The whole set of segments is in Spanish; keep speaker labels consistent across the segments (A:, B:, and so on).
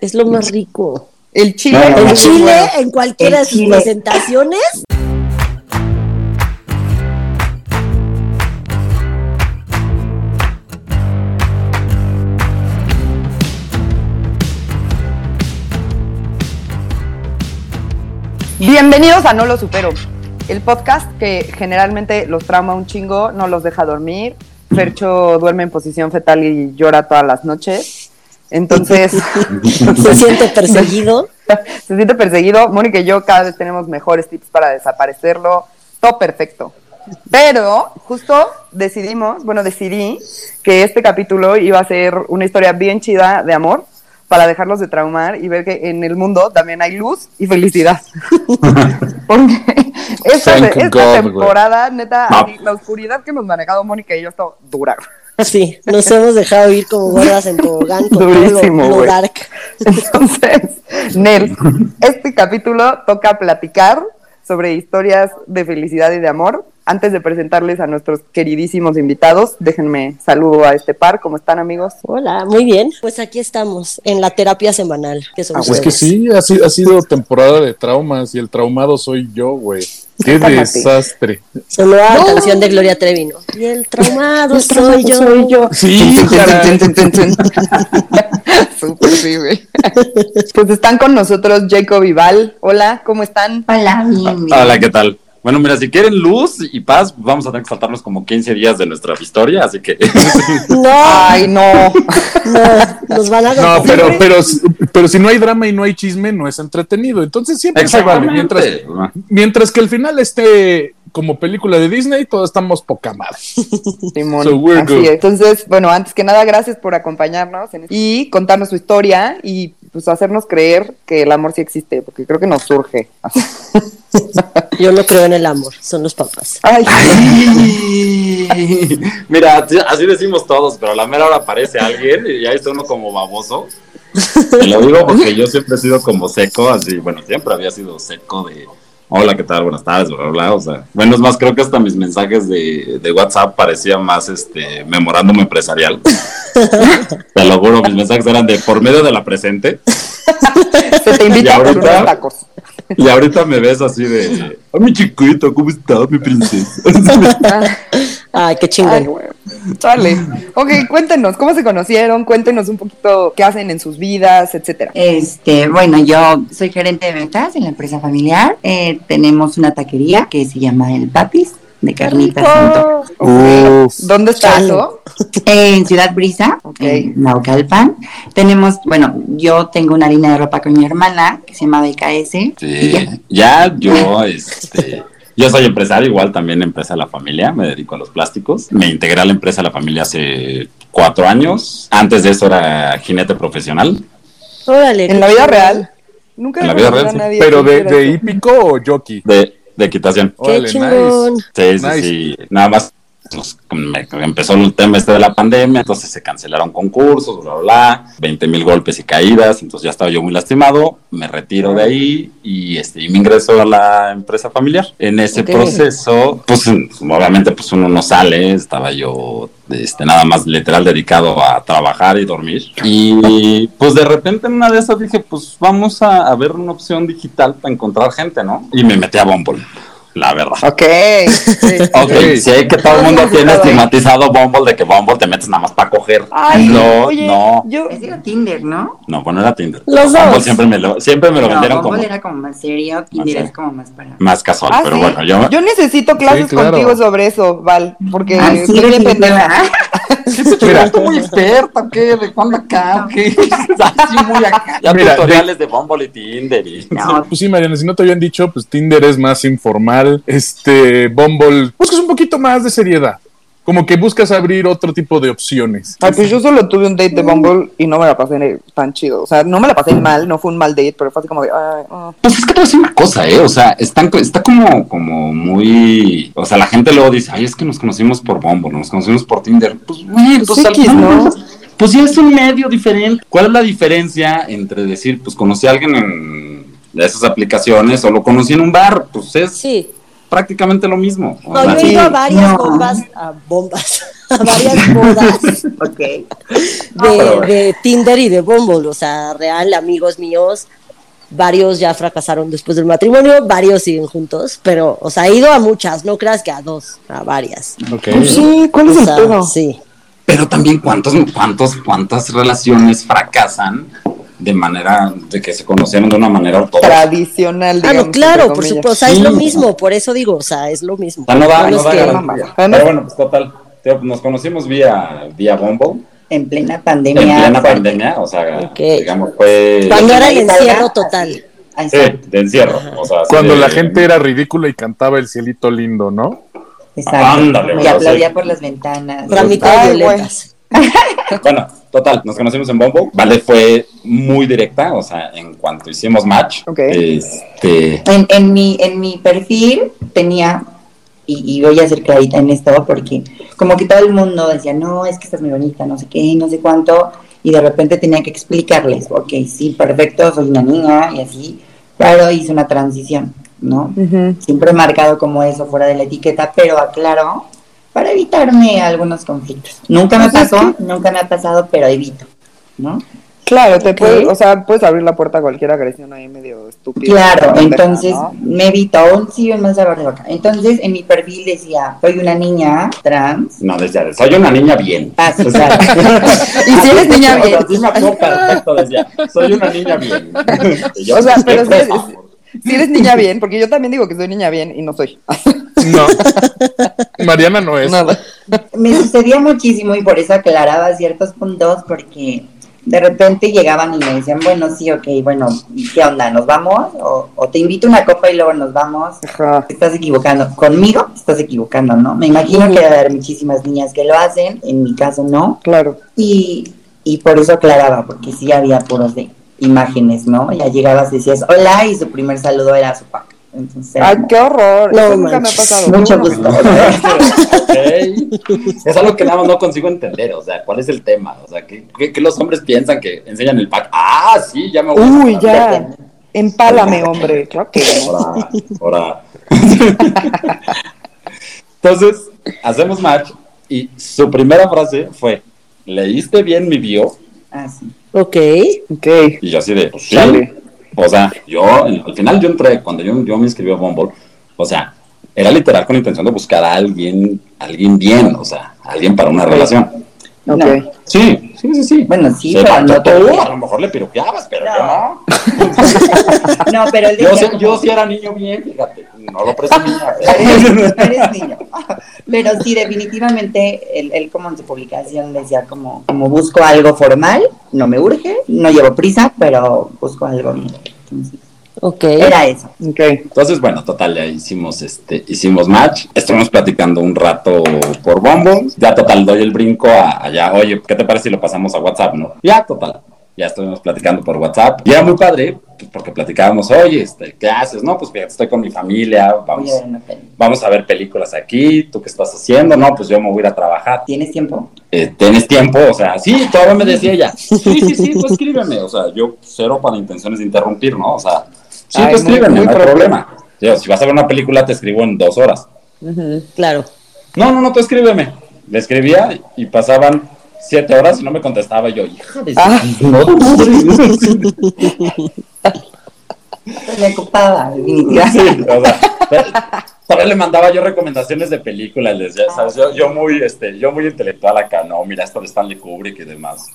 A: Es lo más rico.
B: El chile.
C: No, no,
A: El chile
C: bueno.
A: en cualquiera de sus
C: chile.
A: presentaciones.
B: Bienvenidos a No Lo Supero, el podcast que generalmente los trauma un chingo, no los deja dormir. Fercho duerme en posición fetal y llora todas las noches. Entonces,
A: Se siente perseguido.
B: se siente perseguido. Mónica y yo cada vez tenemos mejores tips para desaparecerlo. Todo perfecto. Pero justo decidimos, bueno, decidí que este capítulo iba a ser una historia bien chida de amor para dejarlos de traumar y ver que en el mundo también hay luz y felicidad. Porque esta,
D: God,
B: temporada, neta, así, la oscuridad que hemos manejado Mónica y yo está dura.
A: Sí, nos hemos dejado ir como gordas en tobogán con todo lo,
B: Durísimo,
A: lo dark.
B: Entonces, Nel, este capítulo toca platicar sobre historias de felicidad y de amor. Antes de presentarles a nuestros queridísimos invitados, déjenme saludo a este par. ¿Cómo están, amigos?
A: Hola, muy bien. Pues aquí estamos en la terapia semanal. Que son
B: Ah,
D: Es que sí, ha sido, ha sido temporada de traumas y el traumado soy yo, güey. Qué desastre.
A: Sonó a canción de Gloria Trevi, ¿no? Y el traumado soy yo.
D: Sí, caray.
B: Súper, sí, güey. Pues están con nosotros Jacob y Val. Hola, ¿cómo están?
C: Hola, bien, bien.
E: Hola, ¿qué tal? Bueno, mira, si quieren luz y paz, vamos a tener que saltarnos como 15 días de nuestra historia, así que
A: No,
B: Ay, no.
A: no, nos van a
D: No, pero, pero, pero si no hay drama y no hay chisme, no es entretenido. Entonces siempre se vale. Mientras,
E: Exactamente.
D: mientras que el final esté como película de Disney, todos estamos poca madre.
B: Simón.
D: So we're
B: Así
D: good.
B: es. Entonces, bueno, antes que nada, gracias por acompañarnos en- y contarnos su historia y pues hacernos creer que el amor sí existe, porque creo que nos surge.
A: Yo no creo en el amor, son los papás.
B: Ay,
E: Ay. Mira, así- decimos todos, pero a la mera hora aparece alguien y ya está uno como baboso. Te lo digo porque yo siempre he sido como seco, así, bueno, siempre había sido seco de hola, ¿qué tal? Buenas tardes, bla, bla, bla. O sea, bueno, es más, creo que hasta mis mensajes de, de WhatsApp parecían más este memorándum empresarial. Te lo juro, mis mensajes eran de por medio de la presente.
B: se te invita
E: Y
B: a
E: ahorita-
B: unos tacos.
E: Y ahorita me ves así de, ¡ah, mi chiquito! ¿Cómo estás, mi princesa?
A: Ay, qué
B: Ay,
A: chingón.
B: güey. Sale. Ok, cuéntenos, ¿cómo se conocieron? Cuéntenos un poquito qué hacen en sus vidas, etcétera.
C: Este, bueno, yo soy gerente de ventas en la empresa familiar. Eh, tenemos una taquería que se llama El Papis de carnitas.
D: Uf.
B: ¿Dónde está
A: Chale.
B: eso?
C: En Ciudad Brisa,
B: Ok.
C: en Naucalpan. Tenemos, bueno, yo tengo una línea de ropa con mi hermana que se llama BKS. ya.
E: Sí, ya yo, este, yo soy empresario, igual también empresa de la familia, me dedico a los plásticos. Me integré a la empresa de la familia hace cuatro años. Antes de eso era jinete profesional.
A: Órale.
B: ¿En la vida real? Nunca
E: En la
B: he
E: vida real,
B: a
E: sí.
B: nadie
D: Pero de, de hípico o jockey.
E: De, de equitación.
A: Qué
D: Órale,
A: chingón.
D: nice.
E: Sí, sí,
D: Nice.
E: sí. Nada más me- empezó el tema este de la pandemia, entonces se cancelaron concursos, bla, bla, bla, 20 mil golpes y caídas, entonces ya estaba yo muy lastimado, me retiro de ahí y, este, y me ingreso a la empresa familiar. En ese proceso, pues obviamente pues uno no sale, estaba yo este, nada más literal dedicado a trabajar y dormir. Y pues de repente en una de esas dije, pues vamos a, a ver una opción digital para encontrar gente, ¿no? Y me metí a Bumble, la verdad.
B: Ok. sí.
E: Ok,
D: Ok.
E: sé que todo el mundo tiene estigmatizado Bumble de que Bumble te metes nada más para coger.
B: Ay,
E: no,
B: oye,
E: no,
B: yo...
C: Es de Tinder, ¿no?
E: no, bueno, era Tinder.
A: Los
E: Bumble
A: dos.
E: siempre me lo, siempre me lo
C: No,
E: vendieron
C: Bumble
E: como
C: era como más serio, Tinder es como más para...
E: más casual,
B: Ah,
E: pero
B: sí.
E: bueno, yo,
B: Yo necesito clases
D: Sí, claro.
B: contigo sobre eso, Val, porque
C: Ah, sí, sí.
D: Mira,
E: muy experta, ¿qué? ¿De cuándo acá? ¿Qué? Así muy acá. Ya
D: Mira,
E: tutoriales de Bumble y Tinder y...
C: No,
D: Pues sí, Mariana, si no te habían dicho, pues Tinder es más informal. Este, Bumble, buscas un poquito más de seriedad. Como que buscas abrir otro tipo de opciones.
B: Ay, pues yo solo tuve un date de Bumble y no me la pasé tan chido. O sea, no me la pasé mal, no fue un mal date, pero fue así como de, ay, ah.
E: Pues es que te voy a decir una cosa, ¿eh? O sea, están, está como, como muy... O sea, la gente luego dice, ay, es que nos conocimos por Bumble, nos conocimos por Tinder. Pues, güey,
B: Pues
E: pues, al
B: X, ¿no?
E: Pues sí es un medio diferente. ¿Cuál es la diferencia entre decir, pues conocí a alguien en de esas aplicaciones o lo conocí en un bar? Pues es...
A: Sí.
E: prácticamente lo mismo.
A: No, yo he ido a varias
C: no.
A: bombas, a bombas, a varias bodas
C: Ok.
A: de,
E: pero-
A: de Tinder y de Bumble, o sea, real, amigos míos, varios ya fracasaron después del matrimonio, varios siguen juntos, pero, o sea, he ido a muchas, no creas que a dos, a varias.
D: Ok.
B: Pues sí, ¿cuál es
A: O
B: el?
A: Sí.
E: Pero también cuántos, cuántos, cuántas relaciones fracasan de manera, de que se conocieron de una manera ortodoxa.
B: Tradicional,
A: Ah,
B: digamos,
A: no, claro, por supuesto, o sea, es
E: Sí.
A: lo mismo, por eso digo, o sea, es lo mismo.
E: No da,
A: No
E: da
A: que-
E: garantía. Pero bueno, pues total, nos conocimos vía, vía Bumble,
C: En plena
E: en
C: pandemia.
E: plena
C: fuerte.
E: pandemia, o sea,
A: Ok.
E: digamos, fue...
A: Cuando era el encierro total.
E: Sí, de encierro. O sea,
D: Cuando
E: de-
D: la gente era ridícula y cantaba el cielito lindo, ¿no?
C: Exacto.
E: Ándale,
C: y aplaudía
E: sí.
C: por las ventanas.
B: Ay,
A: violetas.
E: Bueno, total, nos conocimos en Bumble. Vale fue muy directa, o sea, en cuanto hicimos match,
B: Ok.
E: este...
C: En, en mi, en mi perfil tenía, y, y voy a ser clarita en esto, porque como que todo el mundo decía, no, es que estás muy bonita, no sé qué, no sé cuánto, y de repente tenía que explicarles, ok, sí, perfecto, soy una niña, y así, pero hice una transición, ¿no? Siempre he marcado como eso fuera de la etiqueta, pero aclaro, para evitarme algunos conflictos. Nunca me
B: Pues es
C: pasó, nunca me ha pasado, pero evito, ¿no?
B: Claro, te
C: Ok.
B: puedes, o sea, puedes abrir la puerta a cualquier agresión ahí medio estúpida.
C: Claro,
B: pendeja,
C: entonces
B: ¿no?
C: me evito aún sí un mal sabor de boca. Entonces en mi perfil decía, soy una niña trans.
E: No, decía, soy una niña bien.
C: Ah, sí, claro.
B: Y si eres niña
E: O sea,
B: bien.
E: sí me acuerdo perfecto, decía, soy una niña bien. Yo,
B: O sea,
E: "Qué
B: pero si eres,
E: fresa".
B: si eres niña bien, porque yo también digo que soy niña bien y no soy.
D: No. Mariana no es.
B: Nada.
C: me sucedía muchísimo y por eso aclaraba ciertos puntos porque de repente llegaban y me decían, bueno, sí, ok, bueno, ¿y ¿qué onda? ¿Nos vamos? O, o te invito a una copa y luego nos vamos.
B: Ajá.
C: Te estás equivocando. Conmigo te estás equivocando, ¿no? Me imagino que debe haber muchísimas niñas que lo hacen, en mi caso no.
B: Claro.
C: Y, y por eso aclaraba, porque sí había puros de imágenes, ¿no? Ya llegabas y decías hola y su primer saludo era su papá. Entonces,
B: Ay, qué horror.
A: No
B: Eso nunca me ha pasado.
C: Mucho gusto.
E: Es algo que nada más no consigo entender, o sea, ¿cuál es el tema? O sea, ¿qué, qué- qué los hombres piensan que enseñan el pack? Ah, sí, ya me voy.
B: Uy,
E: a
B: ya. Empálame, hombre. Claro que.
E: Ahora, ahora. Entonces, hacemos match y su primera frase fue, ¿leíste bien mi bio?
C: Ah, sí.
A: Ok.
B: Ok.
E: Y yo así de, pues sí.
B: Dale.
E: O sea, yo, al final yo entré, cuando yo, yo me inscribí a Bumble, o sea, era literal con la intención de buscar a alguien, alguien bien, o sea, alguien para una relación.
B: Ok.
C: No.
E: Sí, sí, sí, sí.
C: Bueno, sí,
E: Se
C: pero no
E: todo,
C: todo.
E: a lo mejor le piropeabas, pero
C: No.
E: yo no.
C: No, pero
E: Yo,
C: decía
E: sí-
C: como,
E: yo sí era niño bien, fíjate, no lo presumía.
C: Eres, eres niño. Pero sí, definitivamente, él, él como en su publicación decía como, como busco algo formal, no me urge, no llevo prisa, pero busco algo bien. Entonces,
A: Ok.
C: era eso.
B: Ok.
E: Entonces, bueno, total, ya hicimos este, hicimos match, estuvimos platicando un rato por Bumble, ya total, doy el brinco a allá, oye, ¿qué te parece si lo pasamos a WhatsApp, no? Ya, total, ya estuvimos platicando por WhatsApp, y era muy padre, pues, porque platicábamos, oye, este, ¿qué haces? No, pues fíjate, estoy con mi familia, vamos, vamos a ver películas aquí, ¿tú qué estás haciendo? No, pues yo me voy a ir a trabajar.
C: ¿Tienes tiempo?
E: Eh, ¿Tienes tiempo? O sea, sí, todavía me decía ella, sí, sí, sí, tú escríbeme, o sea, yo cero para intenciones de interrumpir, ¿no? O sea, sí,
B: Ay,
E: tú
B: muy-
E: escríbeme,
B: muy
E: no hay problema. Si vas a ver una película, te escribo en dos horas.
A: Claro.
E: No, no, no, tú escríbeme. Le escribía y pasaban siete horas y no me contestaba yo, hija de...
B: Ah.
E: No.
C: Me ocupaba.
E: Sí, o sea, todavía le mandaba yo recomendaciones de películas, les decía, ¿sabes? Yo, yo muy, este, yo muy intelectual acá, no, mira esto de Stanley Kubrick y demás.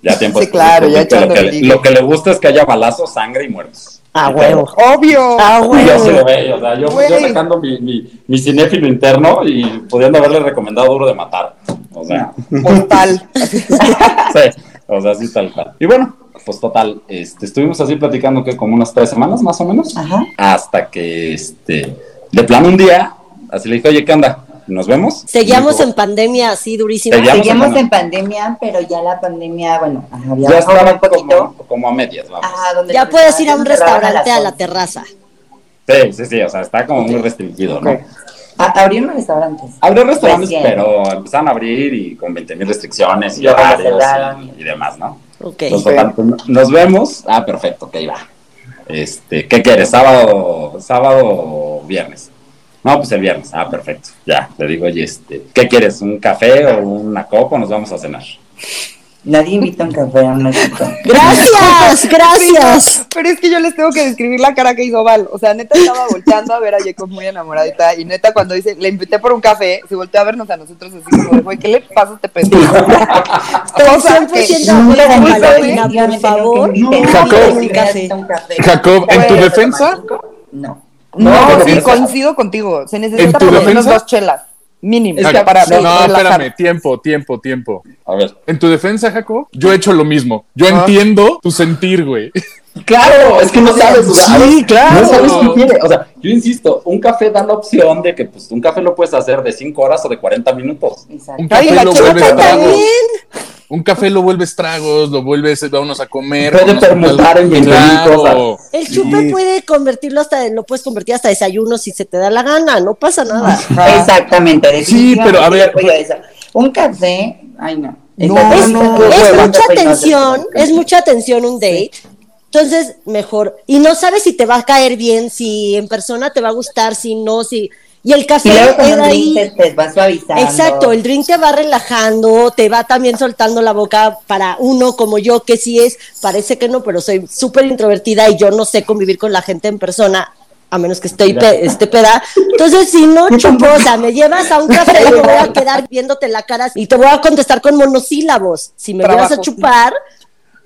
E: Ya tiempo
B: Sí, claro, ya
E: que lo, que, lo que le gusta es que haya balazos, sangre y muertos.
A: A
E: Y
A: huevo.
B: Obvio.
A: A
E: Y yo sí
A: huevo.
E: lo veo, o sea, yo,
B: Güey.
E: yo sacando mi, mi, mi cinéfilo interno y pudiendo haberle recomendado Duro de Matar. O sea,
B: Postal.
E: sí, o sea, sí tal cual. Y bueno, pues total, este, estuvimos así platicando que como unas tres semanas más o menos,
C: Ajá.
E: hasta que, este, de plano un día, así le dije, oye, ¿qué onda? ¿Nos vemos?
A: Seguíamos en pandemia así durísima.
E: Seguíamos en
C: pandemia, pero ya la pandemia, bueno, había
E: ya estaba
C: un poquito.
E: como, como a medias, vamos.
C: Ajá, donde
A: Ya puedes ir a un restaurante a la terraza.
E: Sí, sí, sí, o sea, está como muy restringido, ¿no?
B: Ok.
C: 11. A- Abrieron restaurantes.
E: Abrió restaurantes,
C: Recién.
E: pero empezaron a abrir y con 20 mil restricciones y
C: lo
E: horarios y, y demás, ¿no?
A: Ok.
E: Entonces, total, pues, nos vemos. Ah, perfecto, que iba. Este, ¿qué quieres? ¿Sábado, sábado o viernes? No, pues el viernes. Ah, perfecto. Ya, le digo, oye, este, ¿qué quieres? ¿Un café o una copa o nos vamos a cenar?
C: Nadie invita un café a una cita.
A: Gracias, gracias.
B: Pero es que yo les tengo que describir la cara que hizo Val. O sea, neta estaba volteando a ver a Jacob muy enamoradita. Y neta, cuando dice, le invité por un café, se volteó a vernos a nosotros así como de, güey, ¿qué le pasa a este pendejo? o sea, que
A: 100%
C: Nunca
A: de
C: me
A: acuerdo,
C: invitaron,
A: Valentina, por
C: no,
A: favor.
C: no,
D: Jacob. Jacob, en tu defensa,
C: No.
B: No,
D: No,
B: sí, coincido contigo. Se
D: ¿En
B: necesita por lo menos dos chelas. Mínimo.
E: Es que-
B: para
D: no, no, espérame, tiempo, tiempo, tiempo.
E: A ver.
D: En tu defensa, Jacob, yo he hecho lo mismo. Yo
B: Ah.
D: entiendo tu sentir, güey.
E: Claro, es que no sabes. o sea,
D: Sí, claro.
E: No sabes qué quiere. O sea, yo insisto, un café da la opción de que pues un café lo puedes hacer de 5 horas o de 40 minutos.
C: Exacto.
D: Un café
B: la
D: lo vuelves tragos.
A: También.
D: Un café lo vuelves tragos, lo vuelves, vámonos a comer.
E: Puede permutar en 20 mil
D: Claro.
A: El chupe
D: Sí.
A: puede convertirlo hasta, lo puedes convertir hasta desayuno si se te da la gana, no pasa nada.
B: Ajá.
C: Exactamente.
D: Sí, pero a ver,
C: eso. Un café, ay no.
B: No,
A: Es,
B: no,
A: es
C: esa-
A: mucha
C: esa-
A: tensión, es mucha tensión un date. Entonces, mejor. Y no sabes si te va a caer bien, si en persona te va a gustar, si no, si. Y el
C: Y
A: café
C: luego con
A: ahí.
C: drink te, te va suavizando.
A: Exacto, el drink te va relajando, te va también soltando la boca para uno como yo, que sí es, parece que no, pero soy súper introvertida y yo no sé convivir con la gente en persona, a menos que estoy pe- esté peda. Entonces, si no chupo, o sea, me llevas a un café y me voy a quedar viéndote la cara y te voy a contestar con monosílabos. Si me
B: Trabajo,
A: llevas a chupar,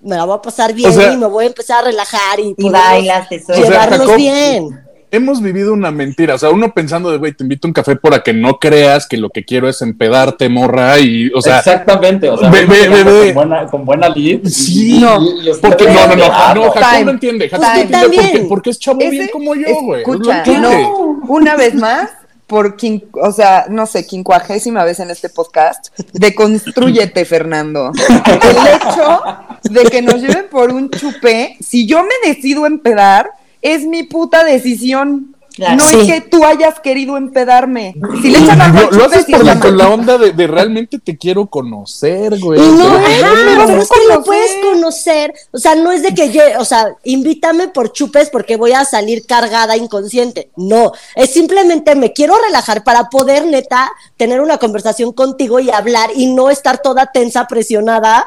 A: me la voy a pasar bien
D: O sea-
A: y me voy a empezar a relajar y,
C: Y
A: podemos
C: bailas, te sueltas.
D: O sea,
A: llevarnos
D: Jacob,
A: bien.
D: Hemos vivido una mentira. O sea, uno pensando de, güey, te invito a un café para que no creas que lo que quiero es empedarte, morra. Y, o sea,
E: Exactamente, o sea, con buena, con buena lead.
D: Sí,
B: No.
E: Y- y ustedes-
D: porque no, no, no,
E: Ah,
D: no, Jacob
B: Time.
D: no entiende. Jacob
B: Time.
D: no entiende porque, porque es chavo bien como yo, güey.
B: Escucha,
D: no,
B: una vez más, por quin- o sea, no sé, quincuagésima vez en este podcast, deconstrúyete, Fernando. El hecho de que nos lleven por un chupé, si yo me decido empedar, es mi puta decisión.
C: Claro.
B: No
A: Sí.
B: es que tú hayas querido empedarme. Si le
D: Lo, haces por la, con la onda de, de realmente te quiero conocer, güey.
A: No,
D: Pero-
A: ajá, pero es que lo puedes conocer. O sea, no es de que yo, o sea, invítame por chupes porque voy a salir cargada inconsciente. No, es simplemente me quiero relajar para poder, neta, tener una conversación contigo y hablar y no estar toda tensa, presionada,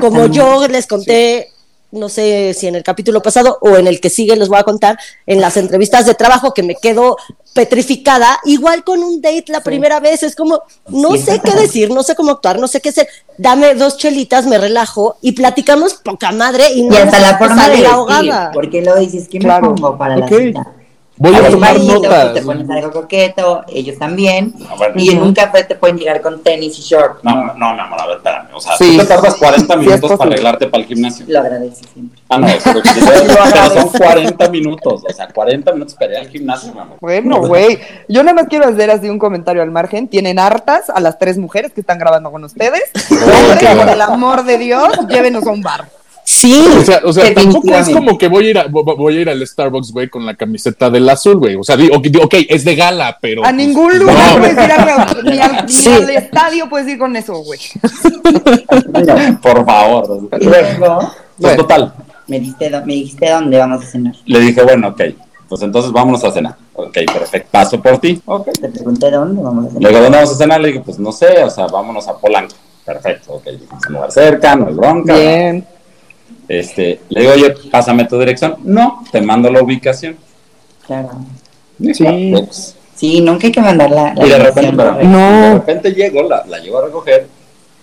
A: como yo les conté. No sé si en el capítulo pasado o en el que sigue les voy a contar en las entrevistas de trabajo que me quedo petrificada, igual con un date la primera vez, es como, no
C: Sí,
A: sé qué decir, no sé cómo actuar, no sé qué hacer, dame dos chelitas, me relajo y platicamos poca madre y no
C: Y hasta la forma de
A: ahogada.
C: porque lo dices, ¿qué
B: Claro.
C: me pongo para la cita?
D: Voy a
C: Algo
D: tomar notas.
C: Te pones algo coqueto, ellos también.
E: Ah, bueno.
C: y en un café te pueden llegar con tenis y short.
E: No, no, mi amor, a ver, espérame. O sea,
B: Sí.
E: tú te tardas 40
B: Sí, es
E: minutos para arreglarte para el gimnasio.
C: Lo agradeces siempre.
E: Ah, no, pero son 40 minutos. O sea, 40 minutos para ir al gimnasio, mi amor.
B: Bueno, güey, yo nada más quiero hacer así un comentario al margen. Tienen hartas a las tres mujeres que están grabando con ustedes. Por el amor de Dios, llévenos a un bar.
A: Sí,
D: O sea, o sea tampoco es como que voy a ir a, vo- voy a ir al Starbucks, güey, con la camiseta del azul, güey. O sea, digo, ok, ok, es de gala, pero.
B: A
D: pues,
B: ningún lugar
D: no.
B: puedes ir al, ni al, ni
A: Sí.
B: al estadio puedes ir con eso, güey.
E: Por favor.
C: Luego
E: Pues
B: Bueno.
E: total,
C: me, diste, do- me dijiste dónde vamos a cenar.
E: le dije, bueno, ok, pues entonces vámonos a cenar. Ok, perfecto, paso por ti. Ok.
C: Te pregunté dónde vamos a
E: Le
C: cenar.
E: digo, ¿dónde vamos a cenar? Le dije, pues no sé, o sea, vámonos a Polanco. Perfecto, ok, es un lugar cerca, no hay bronca.
B: Bien.
E: Este, le digo, oye, pásame tu dirección. No, te mando la ubicación.
C: Claro.
B: Sí.
E: Pues,
C: Sí, nunca hay que mandar la, la
E: y de repente,
C: correcta.
E: de
B: No.
E: repente llego, la, la llevo a recoger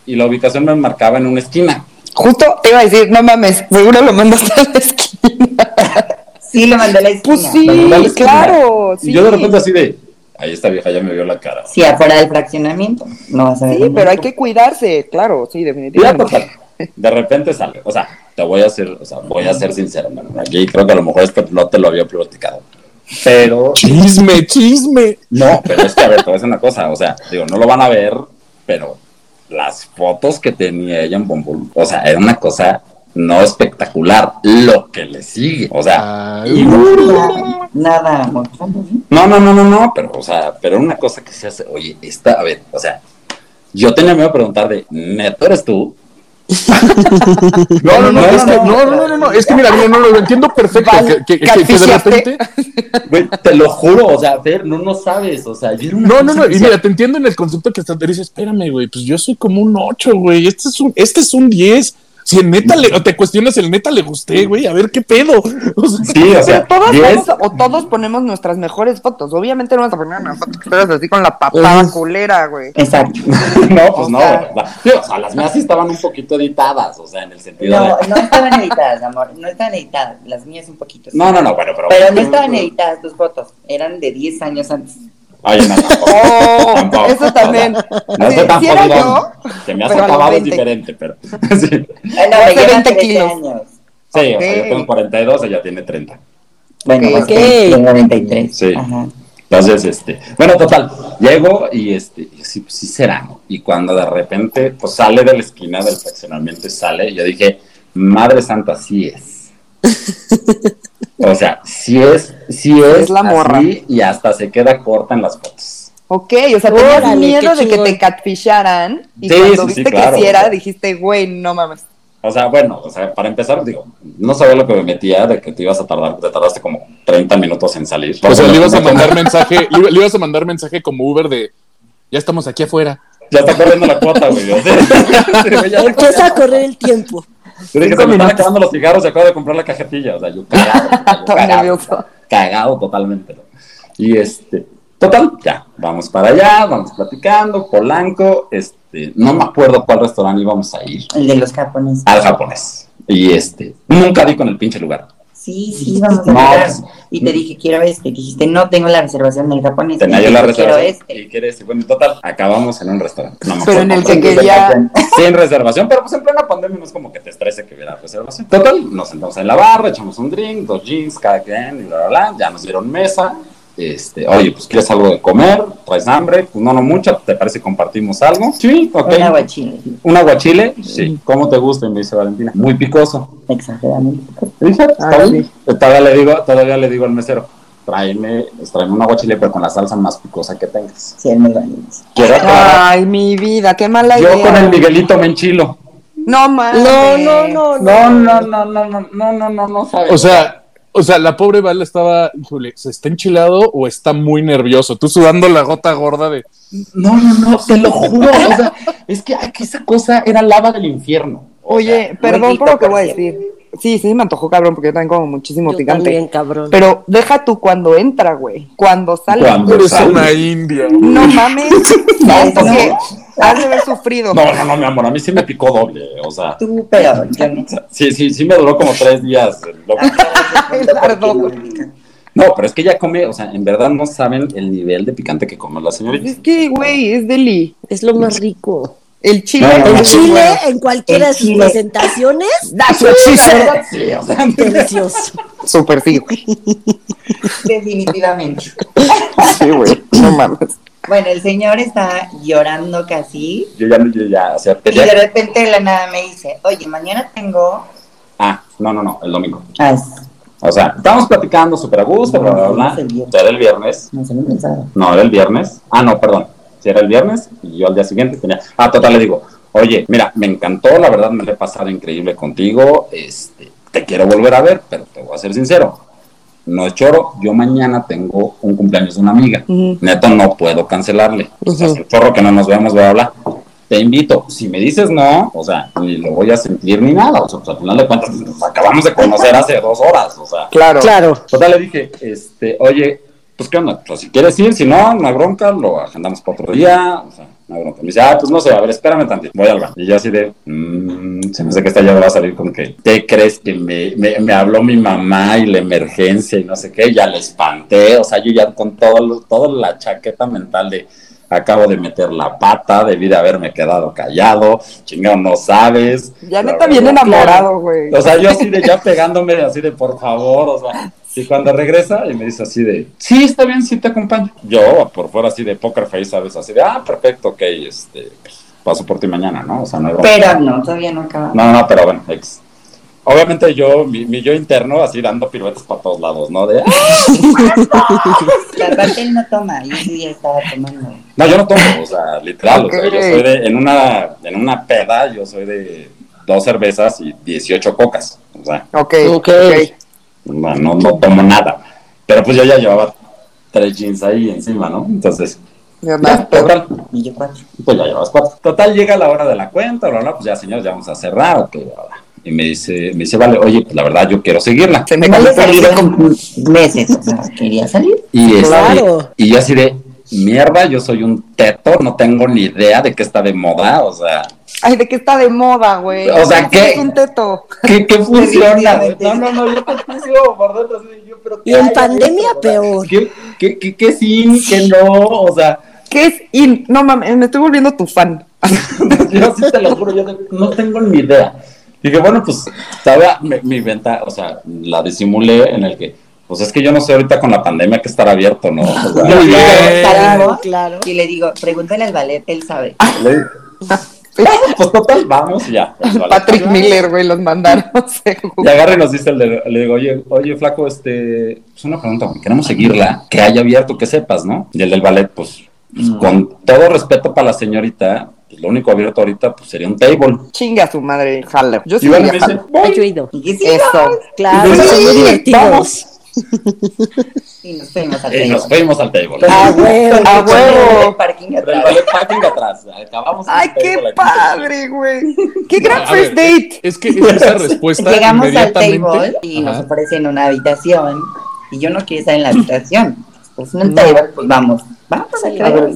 E: y la ubicación me marcaba en una esquina.
B: Justo te iba a decir, no mames, seguro lo mandaste a la esquina.
C: Sí, lo mandé a la esquina.
B: Pues sí,
E: la esquina.
B: claro.
E: Y yo de repente así de, ahí esta vieja ya me vio la cara.
C: Sí, afuera del fraccionamiento. No vas a ver.
B: Sí, pero hay que cuidarse, claro, sí, definitivamente.
E: total, de repente sale. O sea, te voy a ser, o sea, voy a ser sincero, man. Aquí creo que a lo mejor esto no te lo había platicado. Pero,
D: Chisme, chisme.
E: no, pero es que a ver, te voy a decir una cosa. O sea, digo, no lo van a ver, pero las fotos que tenía ella en Bumble, o sea, era una cosa no espectacular. Lo que le sigue. O sea,
D: Ay,
E: y-
C: Nada, nada,
E: no, no, no, no, no, pero, o sea, pero una cosa que se hace, oye, esta, a ver, o sea, yo tenía miedo de preguntar de, ¿neto eres tú?
D: No, no, no,
E: No,
D: es que,
E: no,
D: no, no, no, no, es que mira, no, no, lo entiendo perfecto. Que, que- que- de repente.
E: Güey, te lo juro, o sea, Fer, no, no sabes, o sea,
D: No, no, no, y mira, te entiendo en el concepto que hasta te dices, espérame, güey, pues yo soy como un 8, güey, este es un, este es un 10. Si el neta le, o te cuestionas, el neta le gusté, güey, a ver qué pedo. O sea,
E: Sí, o sea,
B: todos,
E: 10,
B: vamos- o todos ponemos nuestras mejores fotos. Obviamente no vamos a poner una foto que estás así con la papada culera, güey.
C: Exacto.
E: no, pues
B: o
E: no,
B: sea-
E: o sea, las mías sí estaban un poquito editadas, o sea, en el sentido
C: No,
E: de...
C: no estaban editadas, amor. No estaban editadas. Las mías un poquito. sí.
E: No, no, no, bueno, pero...
C: Pero no estaban editadas tus fotos. Eran de 10 años antes.
E: Oye, no, tampoco.
B: Oh,
E: Tampoco,
B: eso también.
E: no estoy tan
B: sí era yo,
E: Que me has acabado es
B: 20.
E: diferente, pero... sí.
C: Ah, no,
B: Hace
C: me llevan
B: 20
C: 13
B: kilos.
C: años.
E: Sí, o sea, yo tengo 42, ella tiene 30.
C: Bueno,
B: Ok.
C: pues
A: Ok.
C: tengo 93.
E: Sí.
C: Ajá.
E: Entonces, este, bueno, total, llego y este, y sí, pues, sí será, ¿no? Y cuando de repente, pues sale de la esquina del fraccionamiento y sale, y yo dije, Madre Santa, sí es. o sea, sí es, sí es,
B: Es la morra.
E: así, y hasta se queda corta en las fotos.
B: Ok, o sea, tenías
A: Órale,
B: miedo de que te catfisharan y
E: Sí,
B: cuando
E: sí, sí,
B: viste
E: claro,
B: que sí era,
E: o sea.
B: dijiste, güey, no mames.
E: O sea, bueno, o sea, para empezar, digo, no sabía lo que me metía de que te ibas a tardar, te tardaste como 30 minutos en salir.
D: o sea, le ibas a mandar mensaje, le, le ibas a mandar mensaje como Uber de, ya estamos aquí afuera.
E: Ya está corriendo la cuota, güey. o sea, ya
A: Empieza a correr el tiempo.
E: Yo dije, se me están acabando los cigarros y acabo de comprar la cajetilla. O sea, yo cagado. yo cagado, cagado totalmente. ¿no? Y este, total, ya, vamos para allá, vamos platicando, Polanco, este, no me acuerdo cuál restaurante íbamos a ir,
C: El de los japoneses.
E: al japonés. Y este, nunca di con el pinche lugar.
C: Sí, sí, vamos a
E: No, pues,
C: Y te dije, quiero este. Dijiste, no tengo la reservación del japonés.
E: Tenía yo la reservación.
C: este.
E: Y quieres, y bueno, total, acabamos en un restaurante. No me
B: Pero en el que quería-
E: Sin reservación, pero pues en plena pandemia no es como que te estrese que hubiera reservación. Total, nos sentamos en la barra, echamos un drink, dos jeans, cada quien, y bla, bla, bla. Ya nos dieron mesa. Este, oye, pues quieres algo de comer, traes hambre, pues no, no mucha, ¿te parece que compartimos algo? Sí, ok.
C: Un aguachile.
E: ¿Un aguachile? Sí. ¿Cómo te gusta? Y me dice Valentina. Muy picoso.
C: Exageradamente.
E: Dije,
B: Ah,
E: bien. Todavía le digo, todavía le digo al mesero, tráeme, pues, tráeme un aguachile, pero con la salsa más picosa que tengas.
C: Sí, muy.
E: Quiero aclarar,
B: Ay, mi vida, qué mala idea.
E: yo con el Miguelito me enchilo.
B: No mames.
A: No, no, no,
E: No, no, no, no, no, no, no, no, no, sabes.
D: O sea, o sea, la pobre Val estaba, híjole, ¿se está enchilado o está muy nervioso? Tú sudando la gota gorda de,
E: no, no, no, te lo juro. O sea, es que, ay, que esa cosa era lava del infierno. O
B: Oye,
E: sea,
B: perdón por lo que voy a decir. Sí, sí, me antojó cabrón porque yo también como muchísimo
A: Yo
B: picante.
A: también, cabrón.
B: Pero deja tú cuando entra, güey. Cuando sale.
E: Cuando
D: eres
E: sale.
D: una india.
B: No mames.
C: No.
B: que has de haber sufrido.
E: No, no, no, mi amor, a mí sí me picó doble. O sea,
C: Tú, pero
E: sí, sí, sí me duró como tres días. lo-. No, pero es que ella come, o sea, en verdad no saben el nivel de picante que come la señorita.
B: Es que, güey, es deli.
A: Es lo más rico.
B: El chile.
E: No, no,
A: El
E: no.
A: chile,
B: bueno.
A: en cualquiera de sus
C: chile.
A: presentaciones,
E: o sea,
A: delicioso.
B: Súper sí, güey.
C: Definitivamente.
B: Sí, güey. No mames.
C: Bueno, el señor está llorando casi.
E: yo ya, yo ya, o sea,
C: Y de repente de la nada me dice, oye, mañana tengo...
E: Ah, no, no, no, el domingo.
C: Ah, es-
E: O sea, estábamos platicando súper a gusto, bla, bla, bla.
C: El viernes.
E: Era el viernes.
C: no.
E: No, era el viernes. Ah, no, perdón. Si era el viernes y yo al día siguiente tenía. Ah, total, le digo, oye, mira, me encantó, la verdad me lo he pasado increíble contigo. Este, te quiero volver a ver, pero te voy a ser sincero. No es choro, yo mañana tengo un cumpleaños de una amiga. Neto, no puedo cancelarle. O sea, es chorro que no nos veamos, bla, bla, bla. Te invito. Si me dices no, o sea, ni lo voy a sentir ni nada. O sea, pues, al final de cuentas, nos acabamos de conocer hace dos horas. O sea,
B: Claro.
A: Claro.
E: Total, le dije, este, oye, pues qué onda, pues si quieres ir, si no, hay bronca, lo agendamos para otro día, o sea, hay bronca. Me dice, ah, pues no sé, a ver, espérame tantito, voy al baño. Y yo así de, mmm, se me hace que esta ya va a salir con que, ¿qué crees que me, me, me habló mi mamá y la emergencia y no sé qué? Ya le espanté, o sea, yo ya con todo, toda la chaqueta mental de, acabo de meter la pata, debí de haberme quedado callado, chingado, no sabes.
B: Ya neta bien enamorado, güey.
E: O sea, yo así de ya pegándome, así de por favor, o sea. Y cuando regresa y me dice así de, sí, está bien, sí te acompaño. Yo, por fuera así de poker face, ¿sabes? Así de, ah, perfecto, ok, este, paso por ti mañana, ¿no? O sea, no hay.
C: Pero no, todavía no acaba.
E: No, no, pero bueno, ex. Obviamente yo, mi, mi yo interno, así dando piruetas para todos lados, ¿no? De, "Ah".
C: La parte él no toma, yo sí ya estaba tomando.
E: no, yo no tomo, o sea, literal, o sea, yo soy de, en una, en una peda, yo soy de, dos cervezas y 18 cocas. O sea,
B: Ok,
A: Ok.
B: ok.
E: No, no, no tomo nada. Pero pues yo ya llevaba tres jeans ahí encima, ¿no? Entonces,
B: Ya
E: total,
C: Y yo cuatro.
E: pues ya llevas cuatro. Total, llega la hora de la cuenta, bla, bla, pues ya, señores, ya vamos a cerrar, ok, bla, bla. Y me dice, me dice, vale, oye, pues la verdad yo quiero seguirla.
B: Se me
C: No le salí con meses, o sea, quería salir.
E: Y, este,
A: Claro.
E: y yo así de, mierda, yo soy un teto, no tengo ni idea de qué está de moda, o sea,
B: Ay, ¿de qué está de moda, güey?
E: O sea, ¿qué?
B: Es un teto.
E: ¿qué, qué funciona? No, no, no, yo te juicio por dentro, yo, pero
A: Y
E: ¿qué
A: en pandemia
E: adentro? O sea,
A: peor.
E: ¿Qué, qué, qué, qué sí, qué no? O sea,
B: ¿Qué es in? No mames, me estoy volviendo tu fan.
E: yo sí te lo juro, yo no tengo ni idea. Dije, bueno, pues, todavía mi, mi venta, o sea, la disimulé en el que, pues es que yo no sé ahorita con la pandemia que estar abierto, ¿no? O sea,
D: Muy bien.
A: Claro.
C: y le digo, pregúntale al ballet, él sabe.
E: le- pues total, vamos y ya. Pues, vale.
B: Patrick Miller, güey, los mandaron.
E: Y y nos dice el de, le digo, oye, oye, flaco, este, pues una pregunta, güey, queremos seguirla, que haya abierto, que sepas, ¿no? Y el del ballet, pues, pues,
C: Mm.
E: con todo respeto para la señorita, pues lo único abierto ahorita, pues sería un table.
B: Chinga su madre, jalo. Yo sí
E: Y bueno, me dice,
A: yo he ido.
C: Sí,
B: Eso.
A: Claro,
E: sí,
A: divertidos.
E: vamos.
C: Y nos fuimos al
E: Y nos
C: table.
E: fuimos al table.
A: Ah, huevo.
B: A huevo.
C: parking atrás.
E: parking atrás. Acabamos
B: Ay,
E: table
B: qué padre, güey. Qué gran
D: A
B: first
D: ver,
B: date.
D: Es que esa respuesta
C: Llegamos al table y nos
D: Ajá.
C: ofrecen una habitación y yo no quiero estar en la habitación. Pues en el
B: No.
C: table, pues vamos. Vamos a
A: Sí,
C: ver.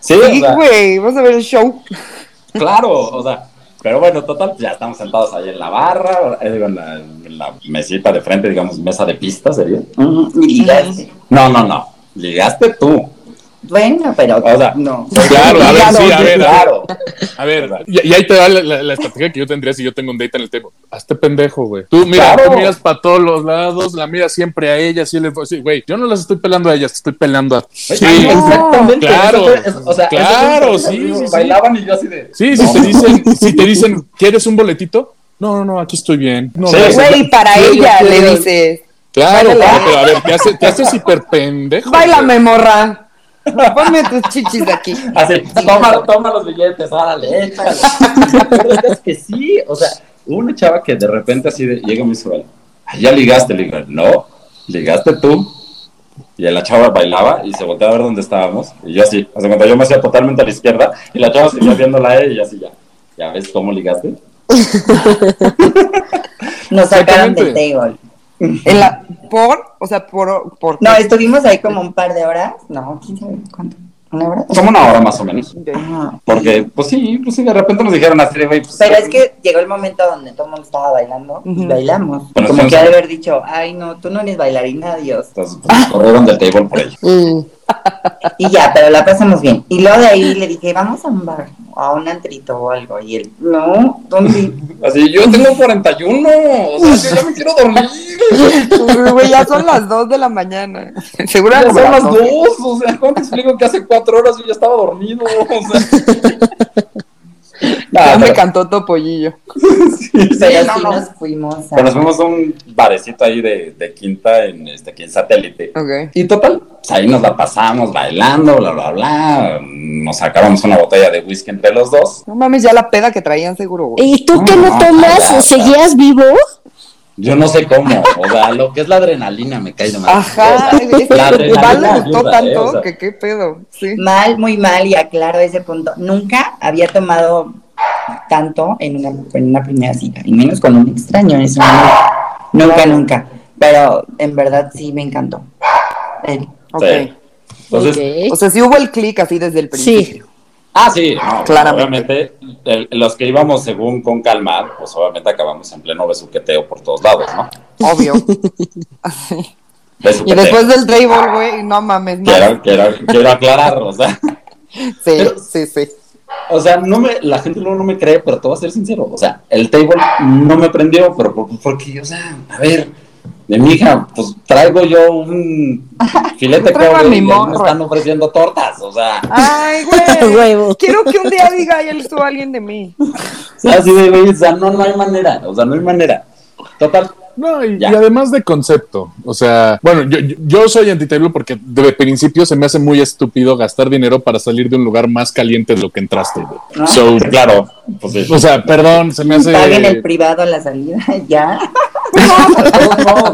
E: Sí, o
B: Sí,
E: sea,
B: vamos a ver el show.
E: claro, o sea, pero bueno, total, ya estamos sentados ahí en la barra, eh, digo, en la, en la mesita de frente, digamos, mesa de pista sería.
C: Ujú, Y ligaste.
E: No, no, no, ligaste tú.
C: Bueno, pero
E: O sea,
C: no.
D: Claro, a ver, sí, a ver, a ver.
E: Claro.
D: A ver, y, y ahí te da la, la- la estrategia que yo tendría si yo tengo un date en el tema. Hazte pendejo, güey. Tú, mira,
E: Claro.
D: tú miras para todos los lados, la miras siempre a ella, así le sí, güey. Yo no las estoy pelando a ellas, estoy pelando a. Sí,
E: Ay, exactamente.
D: claro,
E: fue- o sea,
D: claro, sí, sí, sí.
E: Bailaban y yo así de.
D: sí, si te dicen, si te dicen, ¿quieres un boletito? No, no, no, aquí estoy bien. No,
E: Sí.
B: Güey, para
E: Sí,
B: ella le dices,
D: Claro, claro, pero a ver, te haces, te haces hiper pendejo. güey.
B: bailame, morra. Ponme tus chichis de aquí.
E: Así, toma, toma los billetes, órale, échale. Es que sí, o sea, una chava que de repente así de, llega dice, vale, "Ay, ya ligaste, le digo, no, ligaste tú. Y la chava bailaba y se volteaba a ver dónde estábamos. Y yo así, hace cuando yo me hacía totalmente a la izquierda y la chava seguía viéndola a ella y así ya. ¿Ya ves cómo ligaste?
C: Nos sacaron del table.
B: En la, por, o sea, por, por.
C: No, estuvimos ahí como un par de horas. No, quién sabe cuánto. ¿Una hora?
E: Como una hora más o menos.
C: Ajá.
E: Porque, pues sí, pues sí, de repente nos dijeron así, de, güey, pues,
C: Pero es que llegó el momento donde todo el mundo estaba bailando y bailamos.
E: Pero
C: como que ha de haber dicho, ay no, tú no eres bailarina, Dios.
E: Entonces, pues, corrieron del table por ella.
A: Mm.
C: Y ya, pero la pasamos bien. Y luego de ahí le dije, vamos a un bar, a un antrito o algo. Y él, no, ¿dónde?
E: Así, yo tengo 41, o sea, yo ya me quiero dormir.
B: Güey, ya son las 2 de la mañana. Seguro
E: Ya
B: eran
E: son las
B: las doce.
E: dos, o sea, ¿cómo te explico que hace cuatro horas yo ya estaba dormido? O sea.
B: Me cantó Topollillo.
E: sí, sí,
C: Pero
E: no,
C: sí
E: no.
C: nos fuimos a...
E: Pero nos fuimos a un barecito ahí de, de quinta en este aquí en satélite.
B: Ok.
E: Y total, pues ahí nos la pasamos bailando, bla, bla, bla. Nos sacábamos una botella de whisky entre los dos.
B: No mames, ya la peda que traían seguro, güey.
A: ¿Y tú que no
E: No,
A: tomas? ¿Seguías vivo?
E: Yo no sé cómo, o sea, lo que es la adrenalina me cae de mal.
B: Ajá,
E: O sea, la adrenalina
B: gustó
E: ayuda,
B: tanto
E: ¿eh? O sea,
B: que qué pedo. Sí.
C: Mal, muy mal, y aclaro ese punto. Nunca había tomado tanto en una, en una primera cita, y menos con un extraño, eso no, nunca, nunca. Pero en verdad sí me encantó.
E: Sí. Entonces.
B: O sea, sí hubo el clic así desde el principio.
A: Sí.
E: Ah, sí, no,
B: Claramente.
E: Obviamente, el- los que íbamos según con calma, pues obviamente acabamos en pleno besuqueteo por todos lados, ¿no?
B: Obvio. y después del table, güey, no mames.
E: Quiero, quiero, quiero aclarar, o sea,
B: Sí, sí, sí.
E: O sea, no me, la gente luego no me cree, pero te voy a ser sincero, o sea, el table no me prendió, pero por- porque, o sea, a ver, de mi hija, pues traigo yo un filete
B: mi
E: y me están ofreciendo tortas, o sea,
B: Ay, güey. Quiero que un día diga, ya estuvo alguien de mí.
E: así de güey, o sea, no, no hay manera, o sea, no hay manera. Total,
D: No, y, además de concepto, o sea, bueno, yo, yo- soy antitable porque de principio se me hace muy estúpido gastar dinero para salir de un lugar más caliente de lo que entraste.
C: ¿no?
D: So,
E: Claro, pues
D: o sea, perdón, se me hace.
C: Paguen el privado a la salida, ya.
E: No,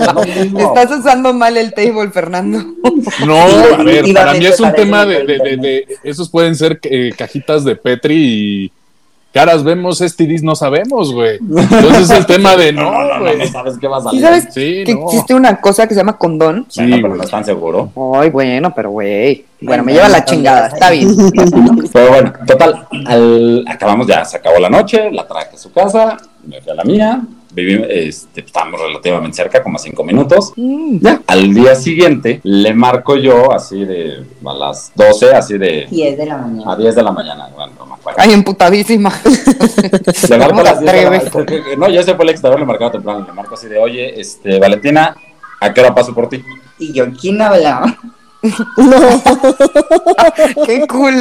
E: no.
B: Estás usando mal el table, Fernando.
D: No, a ver, para mí es un tema de, de- de- de- esos pueden ser eh, cajitas de Petri y caras vemos, STDs no sabemos, güey. Entonces es el tema de
E: No, no,
D: no,
E: no, no,
D: güey.
E: no sabes qué va a
B: ¿Sí
E: salir.
B: sabes
D: Sí,
B: que
D: no.
B: existe una cosa que se llama condón?
D: Sí,
E: Bueno, pero
D: güey.
E: no están seguro.
B: Ay, bueno, pero güey. Bueno, me lleva la chingada, está bien.
E: Pero bueno, total, al- acabamos ya, se acabó la noche, la traje a su casa, me fui a la mía, viví, este, estábamos relativamente cerca, como a cinco minutos.
B: Mm.
E: Ya, al día siguiente le marco yo así de a las 12, así de
C: 10 de la
E: a
C: mañana.
E: 10 de la mañana, bueno, no me acuerdo.
B: Ay, emputadísima.
E: Le marco
B: ¿Cómo
E: a las 10 de la
B: atreves?
E: mañana. No, ya ese fue el exterior, le marcaba temprano, le marco así de, oye, este, Valentina, ¿a qué hora paso por ti?
C: Y yo, ¿quién habla?
B: Qué cool.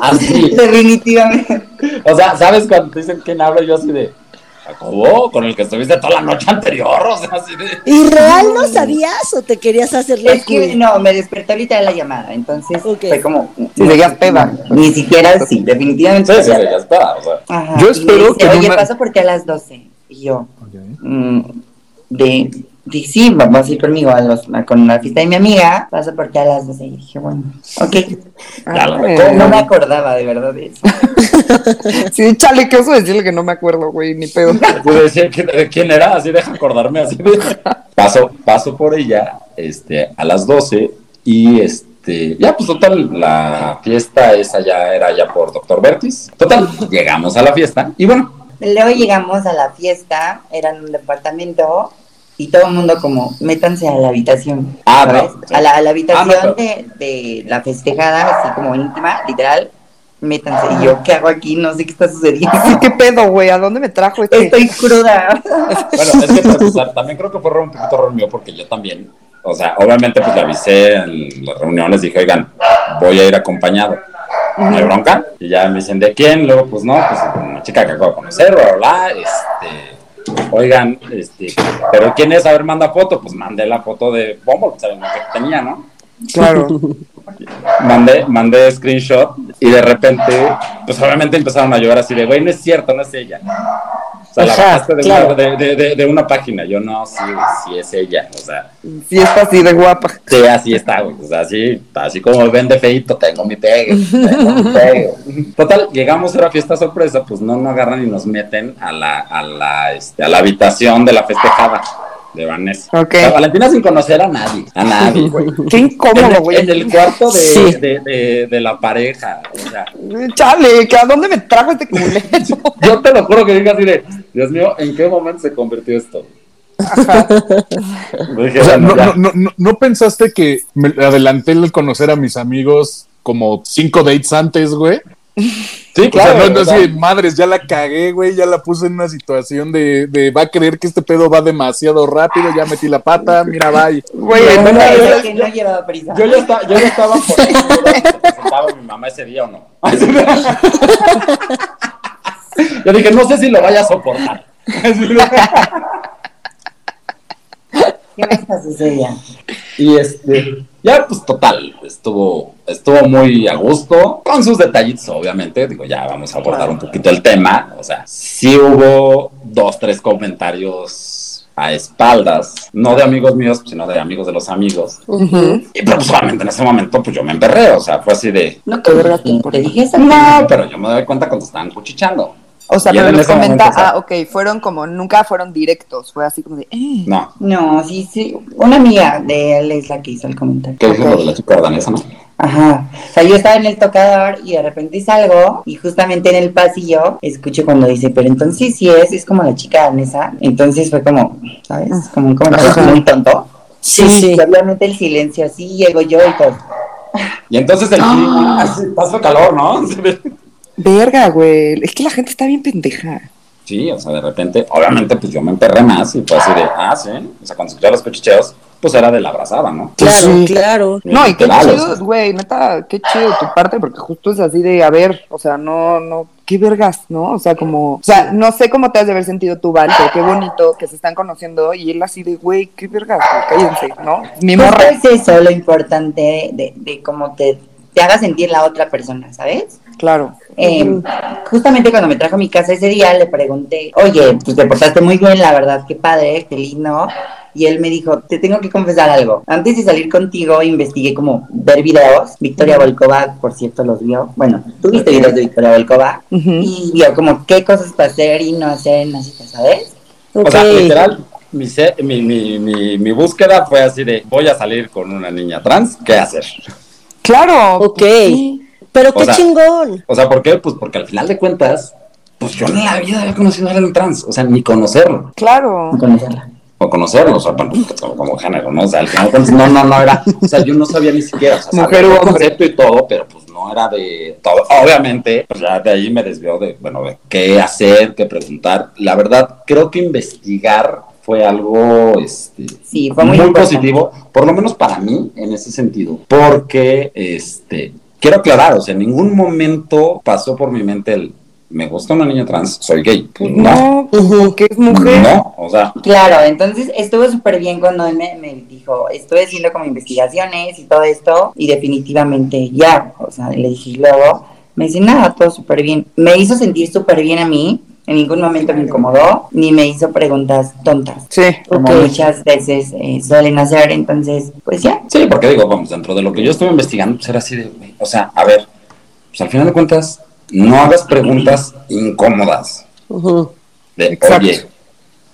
E: Así.
C: Definitivamente.
E: O sea, ¿sabes cuando te dicen quién habla? Yo así de, ¿cómo? Con el que estuviste toda la noche anterior, o sea, así de...
A: ¿Y real no sabías o te querías hacer la
C: Es que
A: cool?
C: no, me desperté ahorita de la llamada, entonces fue como.
B: Si seguías peda.
C: Ni siquiera, sí, definitivamente.
E: Sí, sí, o sea.
C: Ajá.
D: Yo
C: Y
D: espero
C: dice,
D: que no
C: Oye,
D: me-
C: paso por ti a las 12. Y yo, mm, de, de, sí, vamos a ir conmigo a los, a- con la fiesta de mi amiga. Paso por ti a las 12. Y dije, bueno, ok.
E: Recuerdo.
C: No me acordaba de verdad de eso.
B: Sí, chale, qué oso decirle que no me acuerdo, güey, ni pedo.
E: Yo decía, ¿quién, era? Así deja acordarme, así de... Paso, paso por ella este, a las 12 y este... Ya, pues total, la fiesta esa ya era ya por Doctor Bertis. Total, llegamos a la fiesta y bueno,
C: Luego llegamos a la fiesta, era en un departamento. Y todo el mundo como, métanse a la habitación,
E: Ah,
C: ¿sabes?
E: no, sí.
C: a, la, a la habitación
E: Ah, no,
C: de, de la festejada, así como íntima, literal, métanse. Y yo, ¿qué hago aquí? No sé qué está sucediendo.
B: Sí, qué pedo, güey, ¿a dónde me trajo este?
C: Estoy cruda.
E: Bueno, es que para empezar, también creo que fue un poquito error mío porque yo también, o sea, obviamente pues le avisé en las reuniones, dije, oigan, voy a ir acompañado. No hay bronca. Y ya me dicen, ¿de quién? Luego, pues no, pues una chica que acabo de conocer, bla, bla, bla, este, oigan, este, pero ¿quién es? A ver, manda foto. Pues mandé la foto de Bumble, saben lo que tenía, ¿no?
B: Claro.
E: Mandé, mandé screenshot y de repente, pues obviamente empezaron a llover así de, güey, no es cierto, no es ella. O sea, la bajaste de,
A: claro.
E: una, de, de- de- de una página. Yo no, sí, sí es ella. O sea,
B: Sí, está así de guapa.
E: sí, así está, güey. O sea, así, así como me ven de feito, tengo mi pegue. Tengo mi pegue. Total, llegamos a la fiesta sorpresa, pues no nos agarran y nos meten a la, a la, este, a la habitación de la festejada de Vanessa.
B: Ok.
E: O sea, Valentina sin conocer a nadie, a nadie, güey.
B: Qué incómodo, güey.
E: en el cuarto de,
A: Sí.
E: de, de, de la pareja. O sea,
B: Chale, ¿que ¿a dónde me trajo este culero?
E: yo te lo juro que dije así de, Dios mío, ¿en qué momento se convirtió esto? Dije,
D: O sea, no, no, no- ¿no pensaste que me adelanté el conocer a mis amigos como cinco dates antes, güey?
E: Sí,
D: O sea,
E: claro.
D: no, no
E: o sea,
D: así de, madres, ya la cagué, güey, ya la puse en una situación de, de va a creer que este pedo va demasiado rápido, ya metí la pata, mira, bye.
B: Güey,
C: que no llevaba prisa.
E: yo ya estaba, yo ya estaba por mi mamá ese día o no. Yo dije, no sé si lo vaya a soportar.
C: ¿Qué me está sucediendo?
E: Y este, ya pues total, estuvo, estuvo muy a gusto, con sus detallitos, obviamente. Digo, ya vamos a abordar un poquito el tema. O sea, sí hubo dos, tres comentarios a espaldas, no de amigos míos, sino de amigos de los amigos. Y pero pues solamente en ese momento, pues yo me emperré, o sea, fue así de.
C: No, te,
B: verga te
C: dije.
E: No, pero yo me doy cuenta cuando estaban cuchicheando.
B: O sea, pero
E: ese
B: comenta,
E: momento,
B: ah, ok, fueron como, nunca fueron directos, fue así como de, eh.
E: No,
C: No, sí, sí. Una amiga de él es la que hizo el comentario.
E: que dijo lo de la chica danesa, ¿no?
C: Ajá. O sea, yo estaba en el tocador y de repente salgo y justamente en el pasillo escucho cuando dice, pero entonces sí es, es como la chica danesa. Entonces fue como, ¿sabes? Como un comentario muy tonto.
A: Sí, sí.
C: Y obviamente el silencio así, llego yo y pues,
E: Y entonces el ah, sí, pasó calor, ¿no?
B: Verga, güey. Es que la gente está bien pendeja.
E: Sí, o sea, de repente, obviamente, pues yo me emperré más y fue así de, ah, sí. O sea, cuando escuché los cuchicheos, pues era de la abrazada, ¿no?
A: Claro,
D: sí.
A: claro.
B: No, y qué chido, güey, neta, qué chido de tu parte, porque justo es así de, a ver, o sea, no, no, qué vergas, ¿no? O sea, como, o sea, no sé cómo te has de haber sentido tú, Val, pero qué bonito que se están conociendo y él así de, güey, qué vergas, güey, cállense, ¿no? Mi
C: Justo
B: morra.
C: es eso lo importante de, de cómo te, te haga sentir la otra persona, ¿sabes?
B: Claro.
C: Eh, justamente cuando me trajo a mi casa ese día le pregunté, oye, pues te portaste muy bien, la verdad, qué padre, qué lindo. Y él me dijo, te tengo que confesar algo. Antes de salir contigo, investigué como ver videos. Victoria Volkova, por cierto, los vio. Bueno, tú viste videos de Victoria Volkova. Y vio como qué cosas para hacer y no hacer en la cita, ¿sabes?
E: O sea, literal, mi, mi, mi, mi, mi búsqueda fue así de, voy a salir con una niña trans, ¿qué hacer?
B: Claro.
A: Ok.
B: pues sí.
A: Pero
E: O
A: qué
E: sea,
A: chingón.
E: O sea, ¿por qué? Pues porque al final de cuentas, pues yo en la vida había conocido a alguien trans, o sea, ni conocerlo.
B: Claro.
C: Conocerla.
E: o conocerlo, o sea, bueno, como, como género, ¿no? O sea, al final, pues, no, no, no era, o sea, yo no sabía ni siquiera, o sea,
B: Mujer
E: sabía el concepto y todo, pero pues no era de todo. Obviamente, pues ya de ahí me desvió de, bueno, de qué hacer, qué preguntar. La verdad, creo que investigar fue algo, este,
C: Sí, fue muy
E: positivo, por lo menos para mí, en ese sentido, porque, este, quiero aclarar, o sea, en ningún momento pasó por mi mente el, me gusta una niña trans, soy gay.
B: Pues
E: no,
B: no, porque es mujer.
E: no, o sea,
C: Claro, entonces estuvo súper bien cuando él me, me dijo, estoy haciendo como investigaciones y todo esto, y definitivamente ya, o sea, le dije luego, me dice, nada, todo súper bien. Me hizo sentir súper bien a mí, en ningún momento me incomodó, ni me hizo preguntas tontas,
B: Sí.
C: como muchas veces eh, suelen hacer, entonces, pues ya.
E: Sí, porque digo, vamos, dentro de lo que yo estuve investigando, pues era así de, o sea, a ver, pues al final de cuentas, no hagas preguntas incómodas. De,
B: Exacto.
E: oye,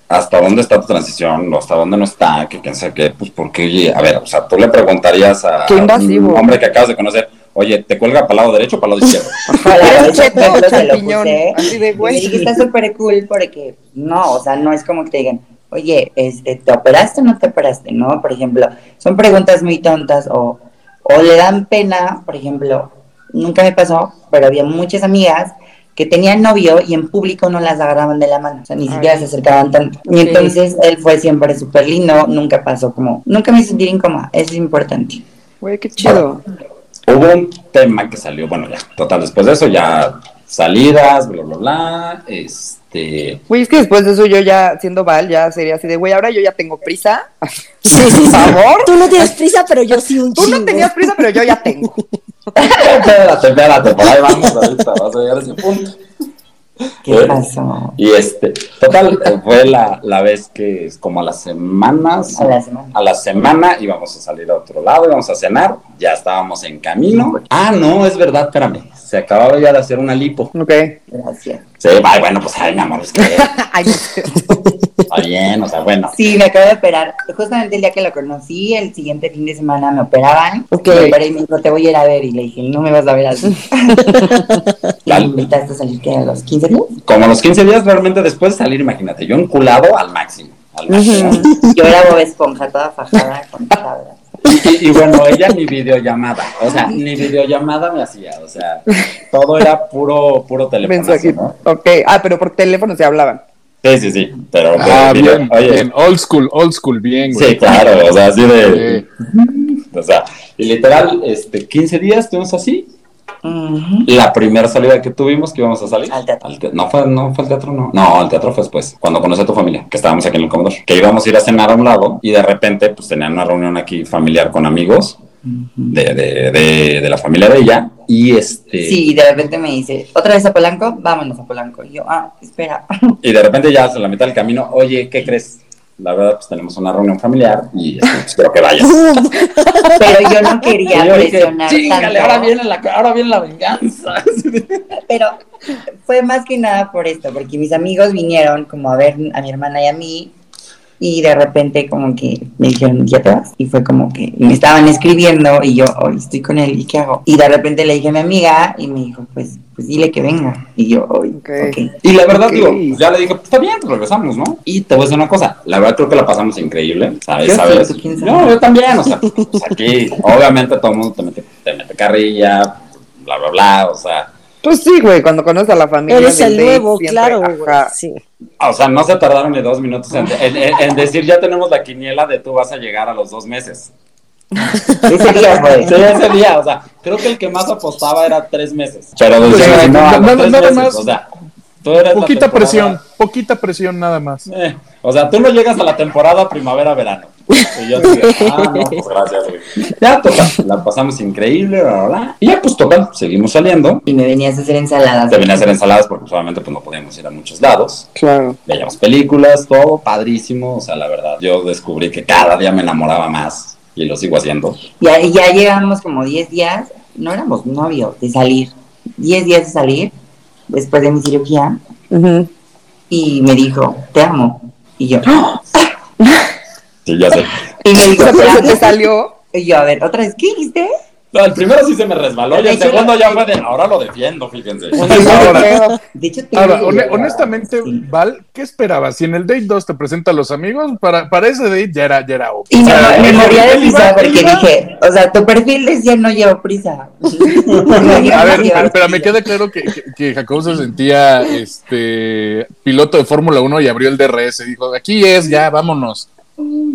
E: ¿hasta dónde está tu transición? ¿O hasta dónde no está? Que quién sabe qué, pues porque, oye, a ver, o sea, tú le preguntarías a un hombre que acabas de conocer, oye, ¿te cuelga para el lado derecho o para el lado izquierdo?
C: Claro,
B: ¿Eres
C: ese
B: cheto o
C: ejemplo se lo
B: champiñón?
C: puse.
B: Así de,
C: Y
B: güey.
C: está súper cool porque, no, o sea, no es como que te digan, oye, este, ¿te operaste o no te operaste? ¿No? Por ejemplo, son preguntas muy tontas o, o le dan pena, por ejemplo, nunca me pasó, pero había muchas amigas que tenían novio y en público no las agarraban de la mano, o sea, ni
B: Ay.
C: siquiera se acercaban tanto. Y entonces él fue siempre súper lindo, nunca pasó como, nunca me sentí incómoda, eso es importante.
B: Güey, qué chido.
E: Hubo un tema que salió, bueno, ya, total, después de eso ya salidas, bla, bla, bla, este...
B: Güey, es que después de eso yo ya, siendo Val, ya sería así de, güey, ahora yo ya tengo prisa.
A: Sí, sí, sí.
B: favor.
A: Tú no tienes prisa, pero yo sí un
B: Tú
A: chingo.
B: no tenías prisa, pero yo ya tengo.
E: espérate, espérate, por ahí vamos ahorita, vas a llegar a ese punto.
C: ¿Qué pasó?
E: Y este, total, fue la, la vez que es como a las semanas,
C: A la semana.
E: a la semana íbamos a salir a otro lado, íbamos a cenar, ya estábamos en camino. Ah, no, es verdad, espérame, se acababa ya de hacer una lipo.
B: Ok.
C: Gracias.
E: Sí, ay, bueno, pues ay, mi amor, es que
B: Ay, no sé.
E: está bien, o sea, bueno.
C: Sí, me acabo de operar. Justamente el día que lo conocí, el siguiente fin de semana me operaban.
A: Ok.
C: Me operé y me dijo, te voy a ir a ver. Y le dije, no me vas a ver así. me invitaste a salir que a los 15 días.
E: Como a los 15 días, realmente después de salir, imagínate, yo enculado al máximo. Al máximo.
C: Yo era Bob Esponja, toda fajada con palabras.
E: Y, y bueno, ella ni videollamada, o sea, ni videollamada me hacía, o sea, todo era puro, puro teléfono.
B: Mensajito. Ok. Ah, pero por teléfono se hablaban.
E: Sí, sí, sí, pero
D: Ah,
E: video-
D: bien,
E: oye,
D: bien. Old school, old school, bien, güey.
E: Sí, claro, o sea, así de.
D: Sí.
E: O sea, y literal, este, 15 días estuvimos así. La primera salida que tuvimos, que íbamos a salir.
C: Al teatro.
E: te- no, fue, no fue al teatro, no. No, al teatro fue después, cuando conocí a tu familia, que estábamos aquí en el comedor. Que íbamos a ir a cenar a un lado y de repente, pues tenían una reunión aquí familiar con amigos de, de, de, de la familia de ella. Y este.
C: Sí, y de repente me dice, ¿otra vez a Polanco? Vámonos a Polanco. Y yo, ah, espera.
E: Y de repente ya a la mitad del camino, oye, ¿qué crees? La verdad, pues tenemos una reunión familiar y quiero que vayas.
C: Pero yo no quería
E: yo
C: presionar
E: "Chíngale,
C: tanto.
E: ahora viene la, ahora viene la venganza.
C: Pero fue más que nada por esto, porque mis amigos vinieron como a ver a mi hermana y a mí y de repente como que me dijeron, ¿ya te vas? Y fue como que me estaban escribiendo y yo, hoy estoy con él, ¿y qué hago? Y de repente le dije a mi amiga y me dijo, pues, pues dile que venga. Y yo, hoy,
B: Ok.
C: ok.
E: Y la verdad, digo, pues ya le dije, pues está bien, regresamos, ¿no? Y te voy a decir una cosa, la verdad creo que la pasamos increíble, ¿sabes?
C: Yo
E: ¿Sabes? No, yo también, o sea, pues aquí, obviamente todo el mundo te mete, te mete carrilla, bla, bla, bla, o sea,
B: Pues sí, güey, cuando conoces a la familia.
A: Eres el nuevo,
B: siempre,
A: claro, güey. Sí.
E: O sea, no se tardaron ni dos minutos en, en- en- en decir ya tenemos la quiniela de tú vas a llegar a los dos meses.
C: Ese día fue.
E: Sí, ese día, o sea, creo que el que más apostaba era tres meses. Pero decía,
D: Sí,
E: no,
D: nada-
E: tres
D: nada
E: meses,
D: más.
E: o sea, tú eres la
D: Poquita presión, poquita presión nada más.
E: Eh, o sea, tú no llegas a la temporada primavera-verano. Y yo dije, ah, no, pues gracias, güey. Ya, total, la pasamos increíble, bla, bla, bla. Y ya, pues total, seguimos saliendo.
C: Y me venías a hacer ensaladas.
E: Te venía a hacer ensaladas porque solamente pues no podíamos ir a muchos lados.
B: Claro.
E: Veíamos películas, todo padrísimo. O sea, la verdad, yo descubrí que cada día me enamoraba más y lo sigo haciendo.
C: Ya, ya llevamos como 10 días, no éramos novios, de salir. 10 días de salir, después de mi cirugía, y me dijo, te amo. Y yo,
E: Sí, ya sé.
C: y me dijo,
B: pero
C: "¿Te
B: se te
C: amo?".
B: salió.
C: Y yo, a ver, otra vez, ¿qué dijiste?
E: No, el primero sí se me resbaló y el
C: hecho,
E: segundo ya fue de, ahora lo defiendo, fíjense.
B: Ahora,
C: De hecho, te
D: Ahora, honestamente,
C: sí.
D: Val, ¿qué esperabas? Si en el date 2 te presenta a los amigos, para, para ese date ya era, ya era obvio.
C: Y
D: O
C: me, moría de
D: él iba-
C: risa
D: él
C: porque dije, o sea, tu perfil decía no llevo prisa.
D: A ver, pero, pero me queda claro que, que, que Jacob se sentía este piloto de Fórmula 1 y abrió el DRS y dijo, aquí es, ya, vámonos.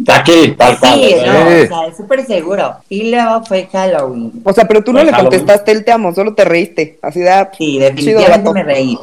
E: Aquí, tal cual.
C: Sí, no, o sea, súper seguro. Y luego fue Halloween.
B: O sea, pero tú no
E: Pues
B: le
E: Halloween.
B: contestaste el te amo, solo te reíste. Así de, ah,
C: Sí, definitivamente me reí.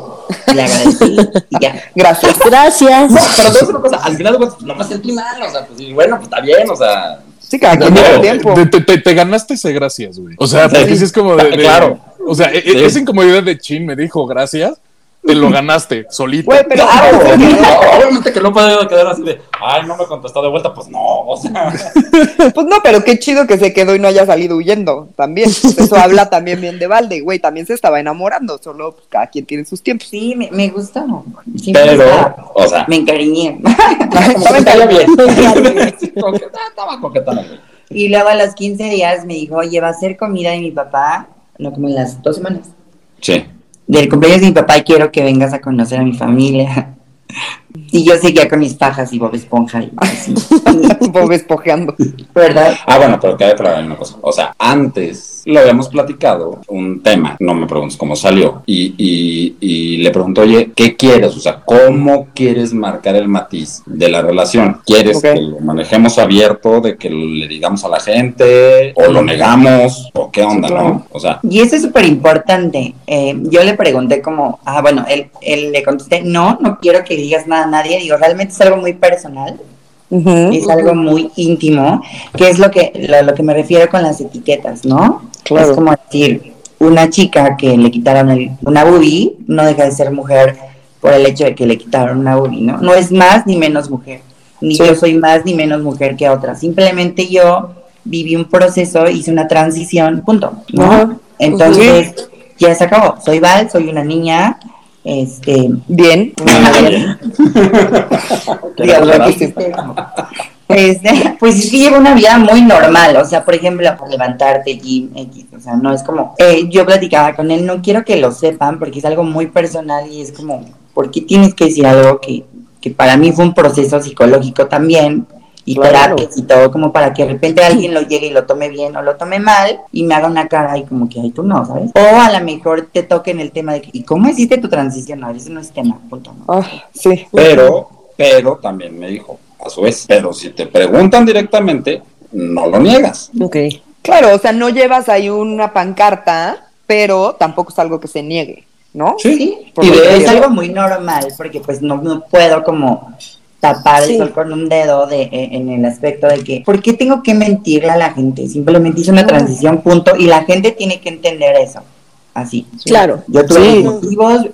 C: Le agradecí y ya.
B: Gracias.
A: Gracias.
E: No, pero decir una cosa, al final cuentas, no me sentí mal, o sea, pues y bueno, pues está bien, o sea.
B: Sí, cada quien
E: No,
B: tiempo.
D: Te, te- te- te ganaste ese gracias, güey. O sea,
E: Sí.
D: porque sí es como de, de-
E: Claro.
D: O sea, e- e-
E: Sí.
D: esa incomodidad de chin me dijo gracias, te lo ganaste solito.
B: Güey, pero
E: Claro,
B: sí,
E: no, obviamente que no puede quedar así de, ay, no me contestó de vuelta, pues no, o sea.
B: Pues no, pero qué chido que se quedó y no haya salido huyendo también. Pues eso habla también bien de Valde, güey. También se estaba enamorando, solo pues, cada quien tiene sus tiempos.
C: Sí, me, me gustó. Sí, me
E: Pero,
C: gustó.
E: o sea,
C: Me encariñé.
E: caía bien. Estaba coquetona, güey.
C: y luego a los 15 días me dijo, oye, va a ser comida de mi papá, no como en las dos semanas.
E: Sí.
C: Del cumpleaños de mi papá quiero que vengas a conocer a mi familia. Y yo seguía con mis fajas y Bob Esponja. Y así,
B: Bob espojeando.
C: ¿Verdad?
E: Ah, bueno, pero queda claro una cosa. O sea, antes lo habíamos platicado, un tema, no me preguntes cómo salió, y, y, y le pregunto, oye, ¿qué quieres? O sea, ¿cómo quieres marcar el matiz de la relación? ¿Quieres
B: Ok.
E: que lo manejemos abierto, de que le digamos a la gente, o lo negamos, o qué onda,
B: Sí, claro.
E: no? O sea,
C: Y eso es súper importante. Eh, yo le pregunté como, ah, bueno, él, él le contesté, no, no quiero que digas nada a nadie. Digo, realmente es algo muy personal,
B: Ujú.
C: es algo muy íntimo, que es lo que, lo, lo que me refiero con las etiquetas, ¿no?
B: Claro.
C: Es como decir, una chica que le quitaron el- una boobie no deja de ser mujer por el hecho de que le quitaron una boobie, ¿no? No es más ni menos mujer, ni
B: Sí.
C: yo soy más ni menos mujer que otra. Simplemente yo viví un proceso, hice una transición, punto, ¿no? Entonces, ya se acabó. Soy Val, soy una niña, este,
B: Bien.
E: bien.
C: Dios, lo que hiciste. Este, pues es que llevo una vida muy normal, o sea, por ejemplo, levantarte, gym, X, o sea, no es como, eh, yo platicaba con él, no quiero que lo sepan porque es algo muy personal y es como, ¿por qué tienes que decir algo que, que para mí fue un proceso psicológico también? Y
B: Claro.
C: terapias y todo, como para que de repente alguien lo llegue y lo tome bien o lo tome mal y me haga una cara y como que, ay, tú no, ¿sabes? O a lo mejor te toque en el tema de, que, ¿y cómo hiciste tu transición? No, eso no es tema, punto. ¿no?
B: Ah, sí.
E: Pero, pero también me dijo, a su vez, pero si te preguntan directamente, no lo niegas.
A: Ok.
B: Claro, o sea, no llevas ahí una pancarta, pero tampoco es algo que se niegue, ¿no?
C: Sí, y es algo muy normal, porque pues no, no puedo como tapar
A: Sí.
C: el sol con un dedo de, e- en el aspecto de que, ¿por qué tengo que mentirle a la gente? Simplemente hice una transición, punto, y la gente tiene que entender eso, así.
A: Claro.
C: Yo tuve
B: Sí.
C: mis motivos,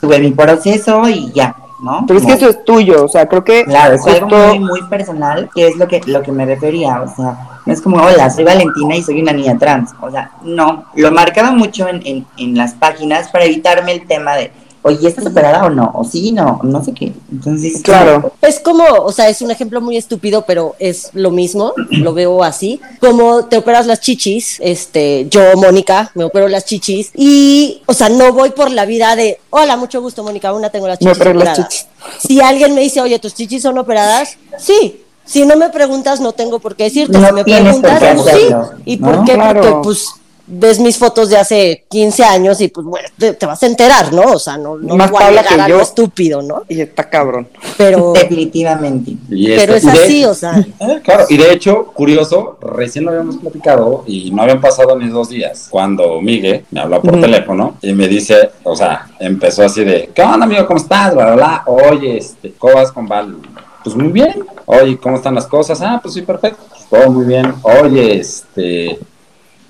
C: tuve mi proceso y ya, ¿no?
B: Pero es que eso es tuyo, o sea, creo que
C: Claro, es algo muy, muy personal, que es lo que, lo que me refería, o sea, no es como, hola, soy Valentina y soy una niña trans, o sea, no, lo marcaba mucho en, en, en las páginas para evitarme el tema de, oye, ¿estás operada o no? O sí, no, no sé qué, entonces,
B: Claro.
A: Es como, o sea, es un ejemplo muy estúpido, pero es lo mismo, lo veo así. Como te operas las chichis, este, yo, Mónica, me opero las chichis y, o sea, no voy por la vida de, hola, mucho gusto, Mónica, una tengo las
B: Me
A: chichis
B: operé las
A: operadas.
B: chichis.
A: Si alguien me dice, oye, tus chichis son operadas, sí. Si no me preguntas, no tengo por qué decirte.
C: No
A: si me preguntas, pues sí. ¿Y
C: ¿no?
A: por qué?
B: Claro.
A: Porque, pues, ves mis fotos de hace 15 años y pues bueno, te, te vas a enterar, ¿no? O sea, no, no
B: Más
A: voy a algo
B: yo.
A: estúpido, ¿no?
B: Y está cabrón.
A: Pero,
C: Definitivamente.
A: Pero es
E: de-
A: así, o sea.
E: Eh, Claro, y de hecho, curioso, recién lo habíamos platicado y no habían pasado ni dos días cuando Miguel me habló por teléfono y me dice, o sea, empezó así de, ¿qué onda, amigo? ¿Cómo estás? Bla, bla, bla. Oye, este, ¿cómo vas con Val? Pues muy bien. Oye, ¿cómo están las cosas? Ah, pues sí, perfecto. Todo muy bien. Oye, este,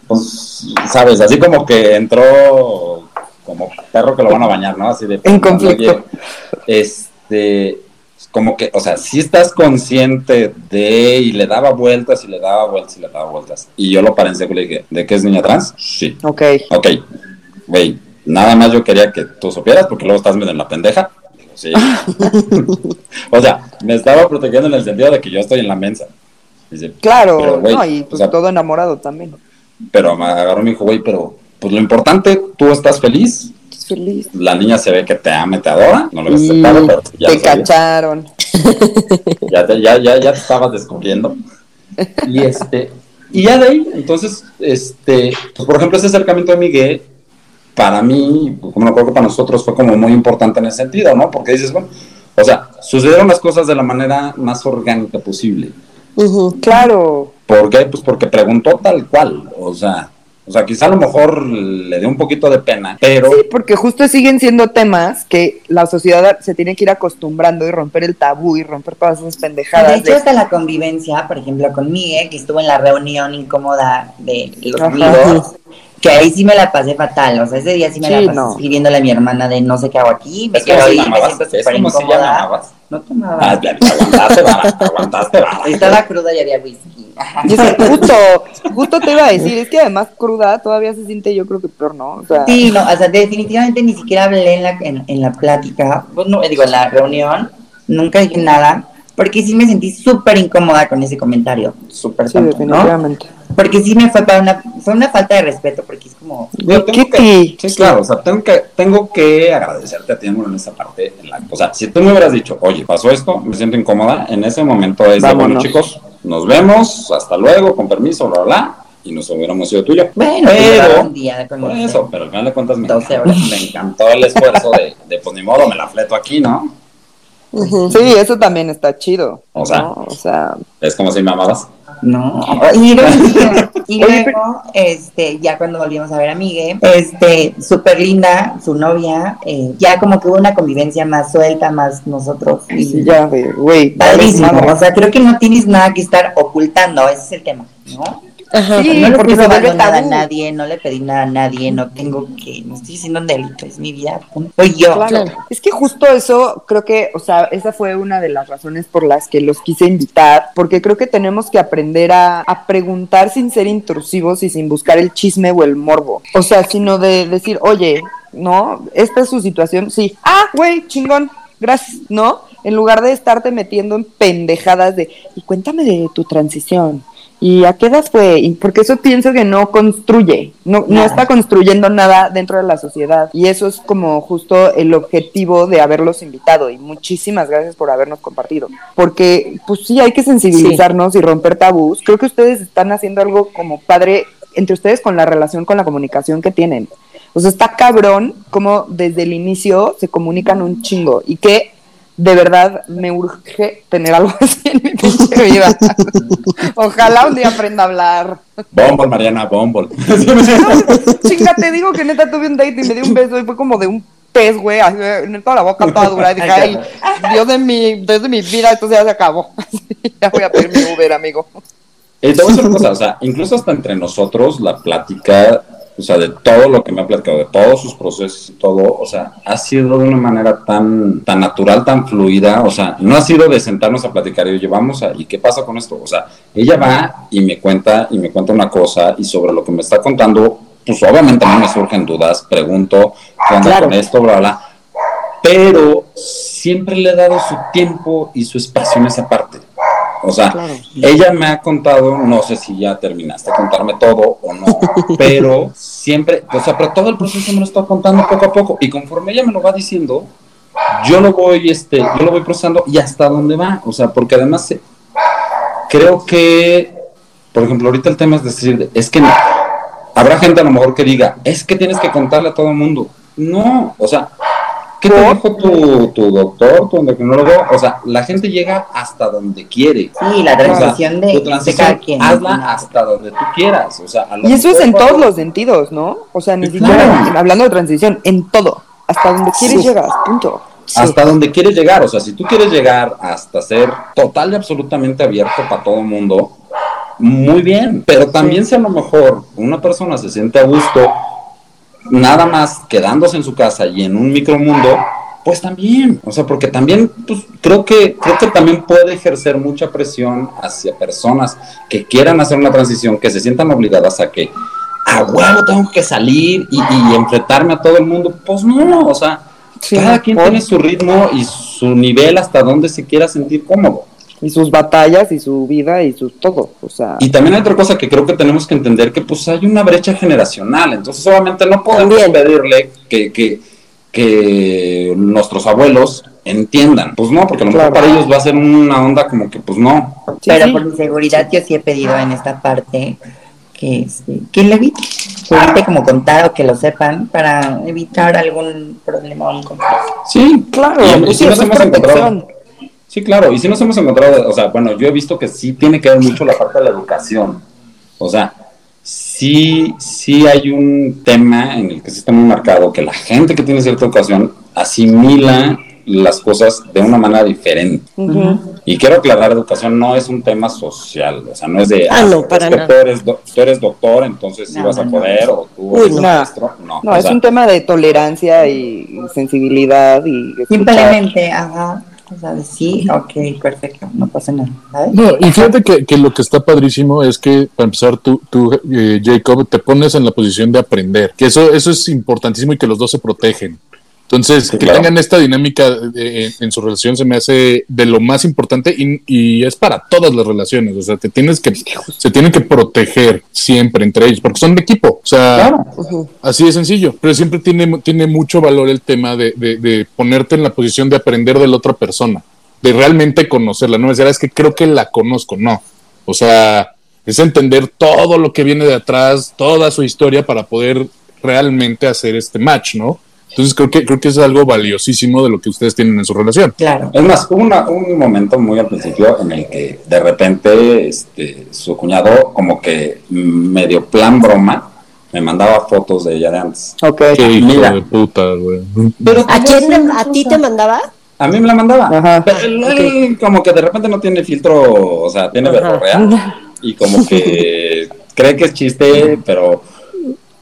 E: pues, sabes, así como que entró como perro que lo van a bañar, ¿no? Así de...
B: En conflicto.
E: Oye, este, como que, o sea, si estás consciente de, y le daba vueltas y le daba vueltas y le daba vueltas. Y yo lo paré en seco y le dije, ¿de qué es niña trans? Sí.
B: Ok.
E: Ok, güey, nada más yo quería que tú supieras porque luego estás medio en la pendeja. Digo, sí. o sea, me estaba protegiendo en el sentido de que yo estoy en la mensa. Dice,
B: Claro,
E: Pero,
B: no, y
E: o
B: pues
E: sea-
B: todo enamorado también.
E: Pero me agarró y me dijo, güey, pero pues lo importante, tú estás feliz,
B: feliz.
E: la niña se ve que te ama, te adora, no lo
B: Y
E: aceptado, pero ya
B: te
E: lo
B: cacharon.
E: ya te, ya, ya, ya te estabas descubriendo. Y este, y ya de ahí, entonces, este, pues por ejemplo, ese acercamiento de Miguel, para mí, como creo que para nosotros fue como muy importante en ese sentido, ¿no? Porque dices, bueno, o sea, sucedieron las cosas de la manera más orgánica posible.
A: ujú.
B: Claro.
E: ¿Por qué? Pues porque preguntó tal cual, o sea, o sea, quizá a lo mejor le dio un poquito de pena, pero
B: Sí, porque justo siguen siendo temas que la sociedad se tiene que ir acostumbrando y romper el tabú y romper todas esas pendejadas.
C: De hecho,
B: de-
C: hasta la convivencia, por ejemplo, con Miguel, que estuvo en la reunión incómoda de los
B: Ajá.
C: amigos, que ahí sí me la pasé fatal. O sea, ese día sí me
B: Sí,
C: la pasé
B: no.
C: escribiéndole a mi hermana de no sé qué hago aquí, me
E: es como
C: quedo
E: si
C: ahí,
E: la
C: me siento súper
E: si
C: incómoda. No tomaba.
E: Ah, aguantaste.
C: Estaba cruda y había whisky.
B: Y es que justo, justo te iba a decir, es que además cruda todavía se siente yo creo que peor, ¿no? O sea,
C: Sí, no, o sea, definitivamente ni siquiera hablé en la, en, en la plática, pues no, digo, en la reunión, nunca dije nada, porque sí me sentí súper incómoda con ese comentario, súper
B: sí,
C: tonto, ¿no?
B: definitivamente.
C: Porque sí me fue para una, fue una falta de respeto, porque es como,
E: Yo tengo que, sí, claro, o sea, tengo que, tengo que agradecerte a ti, en esa parte. En la, o sea, si tú me hubieras dicho, oye, pasó esto, me siento incómoda, en ese momento es de, bueno, chicos, nos vemos, hasta luego, con permiso, bla, bla, bla, y nos hubiéramos ido tuyo.
C: bueno,
E: pero,
C: pero, un día de
E: por eso, pero al final de cuentas me,
C: 12
E: encantó,
C: horas.
E: me encantó el esfuerzo de, de, pues ni modo, me la fleto aquí, ¿no?
B: Sí, eso también está chido.
E: O sea.
B: ¿no? o sea,
E: Es como si me amabas.
C: No, y luego, y
B: Oye,
C: luego, este, ya cuando volvimos a ver a Miguel, este, súper linda, su novia, eh, ya como que hubo una convivencia más suelta, más nosotros. Y
B: sí, ya, güey,
C: Padrísimo, o sea, creo que no tienes nada que estar ocultando, ese es el tema, ¿no?
A: Ajá.
B: Sí,
C: no le
B: porque se vuelve
C: nada a nadie, no le pedí nada a nadie, no tengo que, no estoy haciendo un delito, es mi vida, soy yo.
B: Claro.
A: Claro.
B: Es que justo eso, creo que, o sea, esa fue una de las razones por las que los quise invitar, porque creo que tenemos que aprender a, a preguntar sin ser intrusivos y sin buscar el chisme o el morbo. O sea, sino de decir, oye, ¿no? Esta es su situación, sí. Ah, güey, chingón, gracias, ¿no? En lugar de estarte metiendo en pendejadas de, y cuéntame de tu transición. ¿Y a qué edad fue? Porque eso pienso que no construye, no, no está construyendo nada dentro de la sociedad. Y eso es como justo el objetivo de haberlos invitado. Y muchísimas gracias por habernos compartido. Porque, pues sí, hay que sensibilizarnos y romper tabús. Creo que ustedes están haciendo algo como padre entre ustedes con la relación, con la comunicación que tienen. O sea, está cabrón como desde el inicio se comunican un chingo. Y que de verdad me urge tener algo así en mi pinche vida. Ojalá un día aprenda a hablar.
E: Bumble, Mariana, Bumble.
B: Chinga, te digo que neta tuve un date y me dio un beso y fue como de un pez, güey, así, en toda la boca toda dura. Y dije, ay, Dios de mi, Dios de mi vida, esto ya se acabó. ya voy a pedir mi Uber, amigo.
E: Eh, te voy a decir una cosa, o sea, incluso hasta entre nosotros, la plática, o sea, de todo lo que me ha platicado, de todos sus procesos y todo, o sea, ha sido de una manera tan, tan natural, tan fluida, o sea, no ha sido de sentarnos a platicar y oye, vamos a, ¿y qué pasa con esto? O sea, ella va y me cuenta, y me cuenta una cosa, y sobre lo que me está contando, pues obviamente a mí me surgen dudas, pregunto, ¿qué onda
A: Claro.
E: con esto? Bla, bla. Pero siempre le he dado su tiempo y su espacio en esa parte. O sea,
B: Claro.
E: ella me ha contado, no sé si ya terminaste de contarme todo o no, pero siempre, o sea, pero todo el proceso me lo está contando poco a poco y conforme ella me lo va diciendo, yo lo voy, este, yo lo voy procesando y hasta dónde va, o sea, porque además eh, creo que, por ejemplo, ahorita el tema es decir, es que no, habrá gente a lo mejor que diga, es que tienes que contarle a todo el mundo. No, o sea, ¿qué te dijo tu, tu doctor, tu endocrinólogo? O sea, la gente llega hasta donde quiere.
C: Sí, la
E: O sea,
C: transición de,
E: tu
C: de
E: transición,
C: cada quien.
E: hazla hasta donde tú quieras. O sea, a lo
B: Y eso es en todos los sentidos, ¿no? O sea, ni siquiera
E: claro.
B: hablando de transición, en todo. Hasta donde quieres
A: Sí.
B: llegas, punto.
E: hasta donde quieres llegar. O sea, si tú quieres llegar hasta ser total y absolutamente abierto para todo el mundo, muy bien. Pero también si a lo mejor una persona se siente a gusto nada más quedándose en su casa y en un micromundo, pues también. O sea, porque también pues, creo que creo que también puede ejercer mucha presión hacia personas que quieran hacer una transición, que se sientan obligadas a que a huevo tengo que salir y, y enfrentarme a todo el mundo. Pues no, o sea,
B: Sí,
E: cada quien
B: por-
E: tiene su ritmo y su nivel hasta donde se quiera sentir cómodo.
B: Y sus batallas y su vida y su todo. O sea,
E: Y también hay otra cosa que creo que tenemos que entender, que pues hay una brecha generacional, entonces obviamente no podemos
A: También.
E: pedirle que, que, que nuestros abuelos entiendan. Pues no, porque a lo mejor
B: Claro.
E: para ellos va a ser una onda como que pues no.
B: sí,
C: Pero
B: sí.
C: por mi seguridad yo sí he pedido en esta parte que, este, que lo evite. Que evite como contar o que lo sepan para evitar algún problema o algún conflicto.
E: Sí,
B: Claro,
E: Y, y
B: pues
E: sí nos hemos encontrado. Sí, claro, y sí nos hemos encontrado, o sea, bueno, yo he visto que sí tiene que ver mucho la parte de la educación. O sea, sí, sí hay un tema en el que sí está muy marcado, que la gente que tiene cierta educación asimila las cosas de una manera diferente. Y quiero aclarar, educación no es un tema social, o sea, no es de,
A: Ah, no,
E: es
A: para
E: que
A: nada.
E: Tú, eres do- tú eres doctor, entonces sí
C: No,
E: vas a
C: no,
E: poder, o tú
A: Uy,
E: eres
A: no.
E: maestro, no.
B: No, es
E: sea,
B: un tema de tolerancia y sensibilidad y escuchar.
C: Simplemente, ajá, sí, ok, perfecto, no pasa nada.
D: No, y fíjate que, que lo que está padrísimo es que, para empezar, tú, tú eh, Jacob, te pones en la posición de aprender, que eso, eso es importantísimo y que los dos se protegen. Entonces,
E: Sí,
D: que
E: claro.
D: tengan esta dinámica eh, en, en su relación se me hace de lo más importante y, y es para todas las relaciones. O sea, te tienes que, se tienen que proteger siempre entre ellos, porque son de equipo. O sea,
E: claro.
D: Así de sencillo, pero siempre tiene, tiene mucho valor el tema de, de- de ponerte en la posición de aprender de la otra persona, de realmente conocerla, no decir, "Ah, es que creo que la conozco, no. O sea, es entender todo lo que viene de atrás, toda su historia para poder realmente hacer este match, ¿no? Entonces creo que, creo que es algo valiosísimo de lo que ustedes tienen en su relación.
C: Claro.
E: Es más, hubo una- un momento muy al principio en el que de repente este, su cuñado, como que medio plan broma, me mandaba fotos de ella de antes.
B: Ok.
D: Qué hijo
E: Mira.
D: de puta, güey.
E: Pero
A: ¿A quién a ti te mandaba?
E: A mí me la mandaba.
B: Ajá.
E: Pero él, él como que de repente no tiene filtro, o sea, tiene verborrea. Y como que cree que es chiste, pero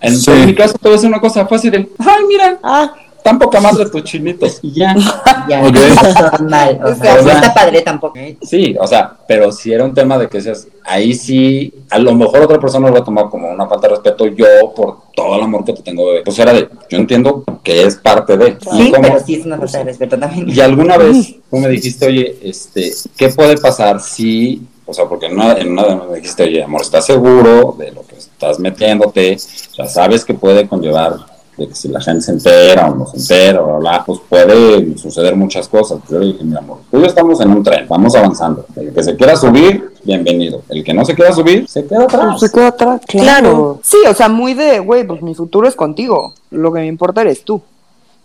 E: en,
D: Sí.
E: en mi caso te voy a una cosa, así de, ay, mira,
A: Ah,
E: tan poca madre tus chinitos. Y ya.
C: Ya,
D: Ok.
C: está mal, o sea,
E: O
C: no
E: sea,
C: está padre tampoco.
E: Sí, o sea, pero si era un tema de que seas, ahí sí, a lo mejor otra persona lo va a tomar como una falta de respeto, yo por todo el amor que te tengo, bebé. pues era de, yo entiendo que es parte de.
C: Sí,
E: como-
C: pero sí es una falta de respeto también.
E: Y alguna vez tú me dijiste, oye, este, ¿qué puede pasar si, o sea, porque en una, en una me dijiste, oye, amor, ¿estás seguro de lo que estás metiéndote? O sea, sabes que puede conllevar de que si la gente se entera o no se entera, bla, bla, pues puede suceder muchas cosas. Yo le dije, mi amor, tú y yo estamos en un tren, vamos avanzando. El que se quiera subir, bienvenido. El que no se quiera subir, se queda atrás.
B: Se queda atrás, claro.
A: Claro.
B: Sí, o sea, muy de, güey, pues mi futuro es contigo. Lo que me importa eres tú.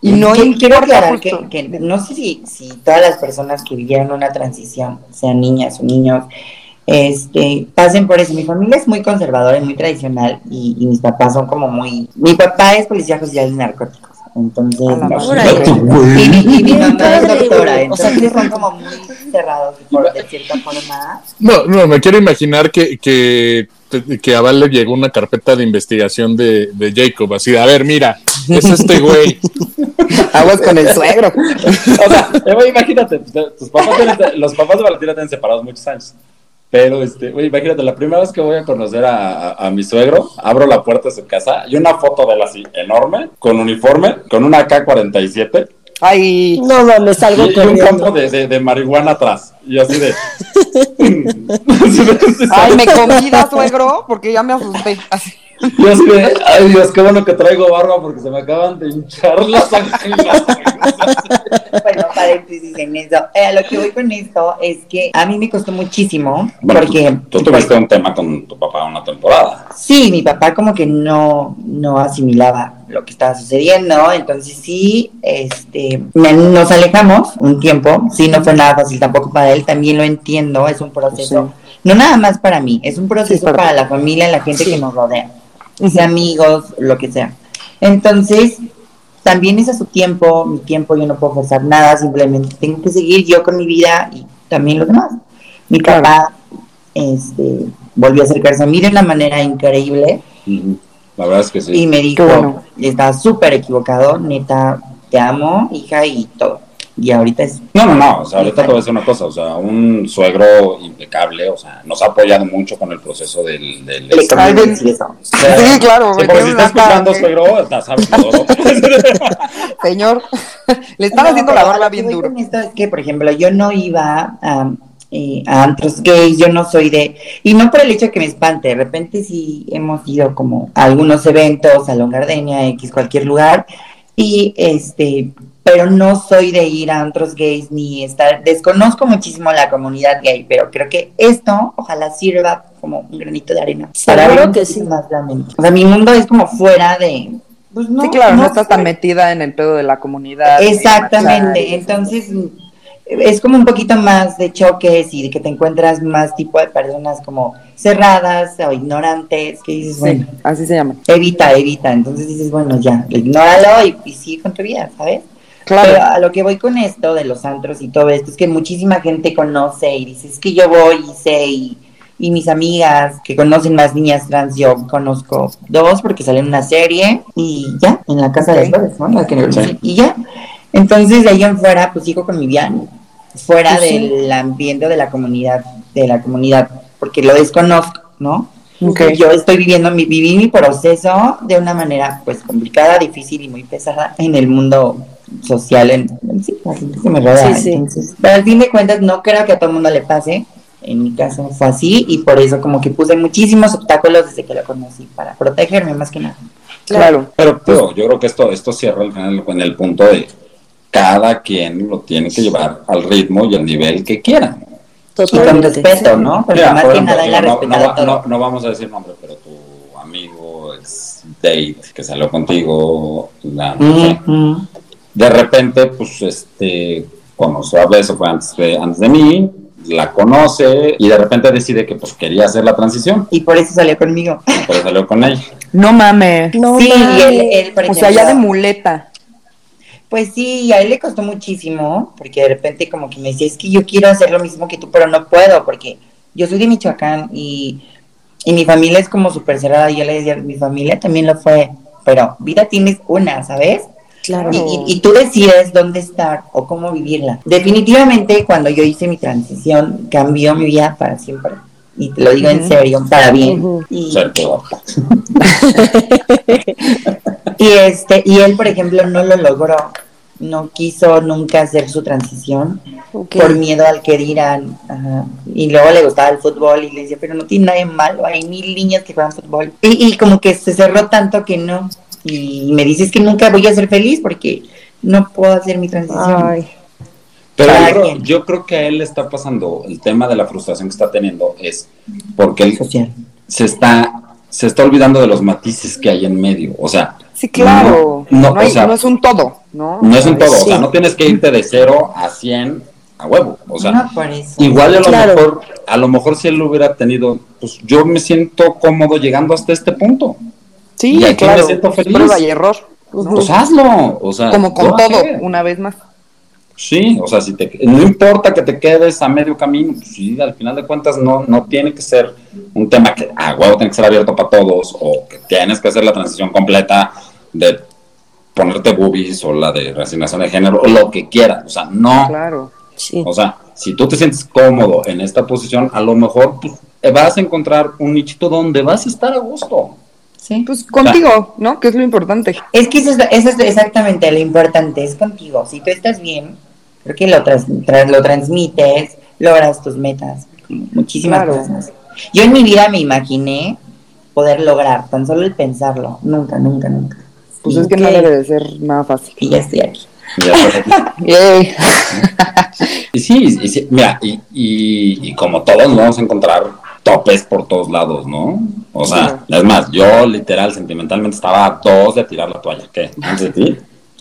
B: Y no
C: Qui- quiero
B: importa
C: aclarar que no sé si, si todas las personas que vivieron una transición, sean niñas o niños, este, pasen por eso. Mi familia es muy conservadora y muy tradicional y, y mis papás son como muy... Mi papá es policía judicial de narcóticos, entonces...
B: A la madre.
A: órale.
C: Y, mi- y mi
A: Qué
C: mamá es doctora.
A: O sea,
C: entonces
A: qué
C: son como muy cerrados por, de cierta forma.
D: No, no, me quiero imaginar que, que, que a Val le llegó una carpeta de investigación de, de Jacob, así de, a ver, mira, es este güey.
B: Aguas con el suegro.
E: O sea, imagínate, tus- papás los papás de Valentina tienen separados muchos años. Pero, este, güey, imagínate, la primera vez que voy a conocer a, a- a mi suegro, abro la puerta de su casa y una foto de él así, enorme, con uniforme, con una AK-47
B: Ay,
A: no mames, salgo
E: y, y un campo de, de- de marihuana atrás. Y así de...
B: ay, me convida, suegro, porque ya me asusté. Así.
E: Y así de, ay Dios, qué bueno que traigo barba porque se me acaban de hinchar las.
C: Bueno, para paréntesis en eso. Eh, lo que voy con esto es que a mí me costó muchísimo
E: Bueno,
C: porque
E: tú, tú tuviste un tema con tu papá una temporada.
C: sí, mi papá como que no, no asimilaba lo que estaba sucediendo, entonces sí, este, me- nos alejamos un tiempo, sí, no fue nada fácil tampoco para él, también lo entiendo, es un proceso, no nada más para mí, es un proceso
B: para-
C: para la familia, la gente que nos rodea, sea amigos, lo que sea. Entonces, también es a su tiempo, mi tiempo, yo no puedo forzar nada, simplemente tengo que seguir yo con mi vida y también los demás. Mi
B: Claro.
C: papá este, volvió a acercarse a mí de una manera increíble.
E: La verdad es que sí.
C: y me dijo,
B: bueno.
C: estás súper equivocado, neta, te amo, hija, y todo. Y ahorita es...
E: No, no, no, o sea, ahorita te voy a decir una cosa, o sea, un suegro impecable, o sea, nos ha apoyado mucho con el proceso del... del
C: Le decir eso.
B: Sí, claro,
E: Sí,
B: güey,
E: porque si está escuchando,
B: cara,
E: suegro, ya sabes todo.
B: Señor, le están
C: No,
B: haciendo la barba
C: lo que
B: bien duro.
C: con esto es que, por ejemplo, yo no iba a, eh, a antros gays, yo no soy de... Y no por el hecho de que me espante, de repente sí hemos ido como a algunos eventos, a Longardenia, X, cualquier lugar, y este... Pero no soy de ir a antros gays ni estar... Desconozco muchísimo la comunidad gay, pero creo que esto ojalá sirva como un granito de arena.
A: Seguro
C: ver
A: que sí.
C: más la mente. O sea, mi mundo es como fuera de... Pues no,
B: sí, claro, no, estás tan metida en el pedo de la comunidad. ni
C: Exactamente, entonces es como un poquito más de choques y de que te encuentras más tipo de personas como cerradas o ignorantes, que dices,
B: Sí,
C: bueno,
B: así se llama.
C: evita, evita, entonces dices, bueno, ya, ignóralo y, y sigue con tu vida, ¿sabes? Pero
B: Claro.
C: a lo que voy con esto de los antros y todo esto es que muchísima gente conoce y dice, es que yo voy y sé y, y mis amigas que conocen más niñas trans, yo conozco dos porque salen en una serie y ya, en la casa de las ¿no? La que-
E: Sí.
C: Y ya. Entonces de ahí en fuera, pues sigo con mi vida, fuera
A: Pues sí.
C: del ambiente de la comunidad, de la comunidad, porque lo desconozco, ¿no?
B: Ok.
C: Yo estoy viviendo mi, viví mi proceso de una manera pues complicada, difícil y muy pesada en el mundo social, en, en sí, la gente que me rodea.
A: Sí, sí.
C: Entonces, pero al fin de cuentas no creo que a todo el mundo le pase. En mi caso fue así y por eso como que puse muchísimos obstáculos desde que lo conocí para protegerme más que nada.
B: Claro.
E: Pero digo, yo creo que esto, esto cierra al final en el punto de cada quien lo tiene que llevar al ritmo y al nivel que quiera.
C: Y con respeto, ¿no? Porque
E: Mira,
C: más
E: por
C: que
E: ejemplo,
C: nada
E: digo,
C: era
E: no,
C: respetar
E: no
C: a todo.
E: no- no vamos a decir nombre, pero tu amigo, ex date, que salió contigo, la,
C: Ujú.
E: De repente, pues, este, conoció a Beso, fue antes de, antes de mí, la conoce y de repente decide que pues quería hacer la transición,
C: Y por eso salió conmigo.
E: pero salió con ella.
B: No mames.
A: No
C: sí, y
A: mames.
C: él, él, por
B: o sea, ya de muleta.
C: Pues sí, y a él le costó muchísimo, porque de repente como que me decía, es que yo quiero hacer lo mismo que tú, pero no puedo, porque yo soy de Michoacán y, y mi familia es como súper cerrada, y yo le decía, mi familia también lo fue, pero vida tienes una, ¿sabes?
A: Claro.
C: Y, y- y tú decides dónde estar o cómo vivirla. Definitivamente cuando yo hice mi transición, cambió mi vida para siempre. Y te lo digo en serio, para bien. Y-
E: Ser peor.
C: Y este, y él, por ejemplo, no lo logró. No quiso nunca hacer su transición por miedo al que dirán. ajá. Y luego le gustaba el fútbol y le decía, pero no tiene nada de malo, hay mil niñas que juegan fútbol. Y, y como que se cerró tanto que no. Y me dices que nunca voy a ser feliz porque no puedo hacer mi transición.
A: Ay.
E: Pero yo creo, yo creo que a él le está pasando, el tema de la frustración que está teniendo es porque él
C: Social.
E: se está, se está olvidando de los matices que hay en medio. O sea,
B: Sí, claro.
E: No,
B: No,
E: no,
B: hay-
E: o sea,
B: no es un todo, ¿no?
E: no es un todo, o sea, no tienes que irte de cero a 100 a huevo. O sea, igual a lo
A: Claro.
E: mejor, a lo mejor si él lo hubiera tenido, pues yo me siento cómodo llegando hasta este punto.
B: Sí,
E: y aquí me
B: claro.
E: siento feliz.
B: Prueba y error.
E: Pues hazlo. O sea,
B: Como con todo, una vez más.
E: Sí, o sea, si te, no importa que te quedes a medio camino, pues sí, al final de cuentas no, no tiene que ser un tema que a huevo tiene que ser abierto para todos o que tienes que hacer la transición completa de ponerte boobies o la de resignación de género o lo que quieras, o sea, no,
B: Claro.
A: Sí.
E: o sea, si tú te sientes cómodo en esta posición, a lo mejor pues, vas a encontrar un nichito donde vas a estar a gusto.
C: Sí.
B: Pues contigo, ¿no? Que es lo importante.
C: Es que eso es, eso es exactamente lo importante, es contigo. Si tú estás bien, creo que lo, trans- tra- lo transmites, logras tus metas, muchísimas
B: Claro.
C: cosas. Yo en mi vida me imaginé poder lograr, tan solo el pensarlo, nunca, nunca, nunca.
B: Pues es que no
A: Ok.
B: debe de ser nada fácil.
C: Y ya estoy aquí.
E: Y ya estás aquí.
B: Yay.
E: Y sí, y sí, mira, y, y, y como todos nos vamos a encontrar topes por todos lados, ¿no? O sea, es más, yo literal, sentimentalmente estaba a dos de tirar la toalla. ¿Qué? ¿Antes de ti?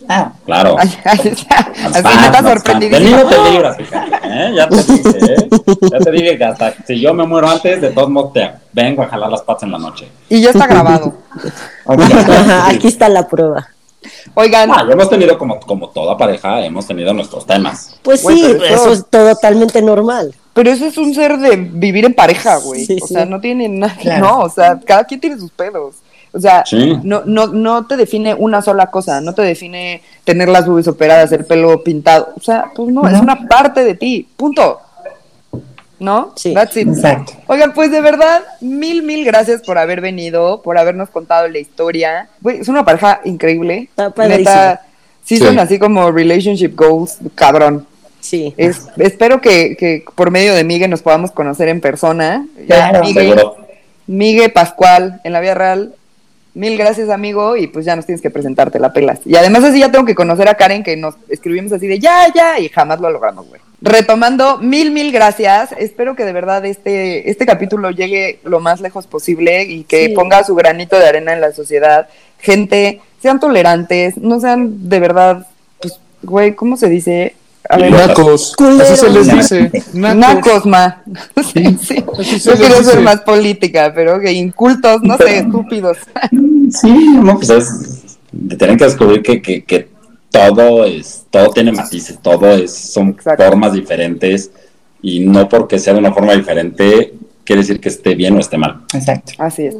C: Ah,
E: Claro.
B: Ay, ay, así
E: fan, mí no te libras, ¿eh? Ya te dije, ¿eh? Ya te dije que hasta si yo me muero antes, de todos modos te vengo a jalar las patas en la noche.
B: Y ya está grabado.
C: ok.
A: Ajá, aquí está la prueba.
B: Oigan,
E: Ah, hemos tenido como, como toda pareja, hemos tenido nuestros temas.
A: Pues sí,
B: eso
A: es totalmente normal.
B: Pero eso es un ser de vivir en pareja, güey.
A: Sí,
B: o
A: sí.
B: sea, no tiene nada.
C: Claro.
B: No, o sea, cada quien tiene sus pedos. O sea,
E: Sí.
B: no, no, no te define una sola cosa, no te define tener las boobies operadas, el pelo pintado. O sea, pues no, es una parte de ti. Punto. ¿No?
A: Sí.
B: That's it.
C: Exacto.
B: Oigan, pues de verdad, mil, mil gracias por haber venido, por habernos contado la historia. Güey, es una pareja increíble.
A: Está.
B: Neta, sí,
D: Sí.
B: son así como relationship goals, cabrón.
A: Sí.
B: Es- espero que, que por medio de Migue nos podamos conocer en persona. Ya,
C: Claro.
B: Migue,
E: Seguro.
B: Migue Pascual, en la vida real. Mil gracias, amigo, y pues ya nos tienes que presentarte la pelas. Y además así ya tengo que conocer a Karen, que nos escribimos así de ya, ya, y jamás lo logramos, güey. Retomando, mil, mil gracias. Espero que de verdad este, este capítulo llegue lo más lejos posible y que
A: Sí.
B: ponga su granito de arena en la sociedad. Gente, sean tolerantes, no sean de verdad, pues, güey, ¿cómo se dice? A ver,
D: Nacos. Así se les dice. Nacos.
B: Nacos, ma. Sí, sí.
D: Así se
B: Yo quería ser más política, pero que incultos, no sé, estúpidos.
E: Sí, no, pues es. Tienen que descubrir que, que, que todo es, todo tiene matices, todo es, son
B: Exacto.
E: formas diferentes y no porque sea de una forma diferente quiere decir que esté bien o esté mal.
C: Exacto.
B: Así es.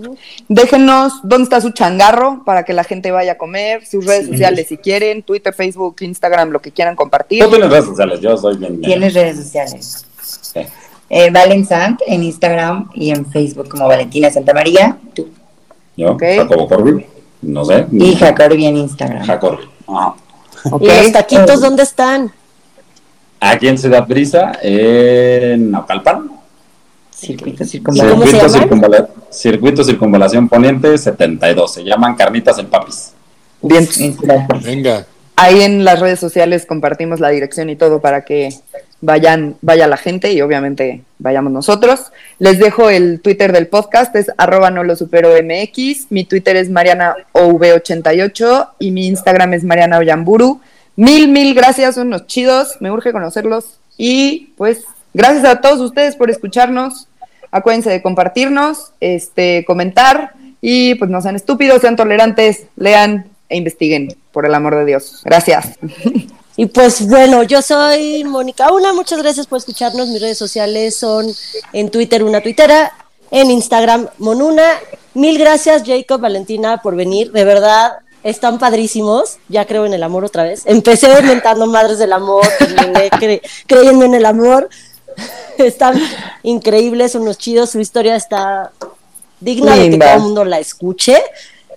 B: Déjenos dónde está su changarro para que la gente vaya a comer, sus redes
E: Sí.
B: sociales si quieren, Twitter, Facebook, Instagram, lo que quieran compartir.
E: Tú tienes redes sociales, yo soy bien.
C: Tienes redes sociales.
E: Sí.
C: Eh, Valen Sant en Instagram y en Facebook como Valentina Santa María. Tú.
E: Yo,
B: Ok.
E: Jacobo Corby, no sé.
C: Y Jacorbi en Instagram.
E: Jacob. Ajá.
B: Ok.
A: ¿Y los taquitos dónde están?
E: Aquí en Ciudad Brisa, en Naucalpan.
C: Circuito circunvalar.
A: ¿Cómo se
E: Circuito, circunvala- Circuito Circunvalación Poniente 72. Se llaman Carnitas en Papis.
B: Bien.
D: Venga.
B: Ahí en las redes sociales compartimos la dirección y todo para que vayan, vaya la gente y obviamente vayamos nosotros. Les dejo el Twitter del podcast, es arroba no lo supero MX. Mi Twitter es marianaov88 y mi Instagram es Mariana Oyamburu. Mil, mil gracias, son unos chidos, me urge conocerlos. Y pues, gracias a todos ustedes por escucharnos. Acuérdense de compartirnos, este, comentar y pues no sean estúpidos, sean tolerantes, lean e investiguen, por el amor de Dios. Gracias.
A: Y pues bueno, yo soy Mónica Una, muchas gracias por escucharnos. Mis redes sociales son en Twitter una tuitera, en Instagram Monuna. Mil gracias Jacob, Valentina por venir, de verdad están padrísimos. Ya creo en el amor otra vez. Empecé inventando madres del amor, creyendo en el amor. Están increíbles, unos chidos, su historia está digna de que todo el mundo la escuche.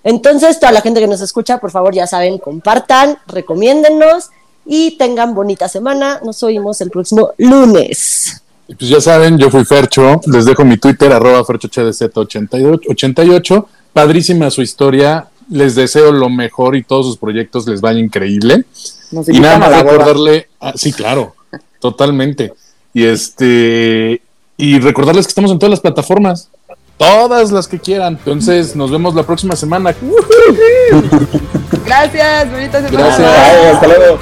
A: Entonces, toda la gente que nos escucha, por favor, ya saben, compartan, recomiéndennos y tengan bonita semana. Nos oímos el próximo lunes.
D: Y pues ya saben, yo fui Fercho, les dejo mi Twitter, arroba ferchohdz88. Padrísima su historia, les deseo lo mejor y todos sus proyectos les vaya increíble.
B: Nos
D: Y nada más recordarle, ah, sí, claro, totalmente. Y este, y recordarles que estamos en todas las plataformas, todas las que quieran. Entonces, nos vemos la próxima semana.
B: Gracias, bonita semana.
D: Gracias.
E: Ay, hasta luego.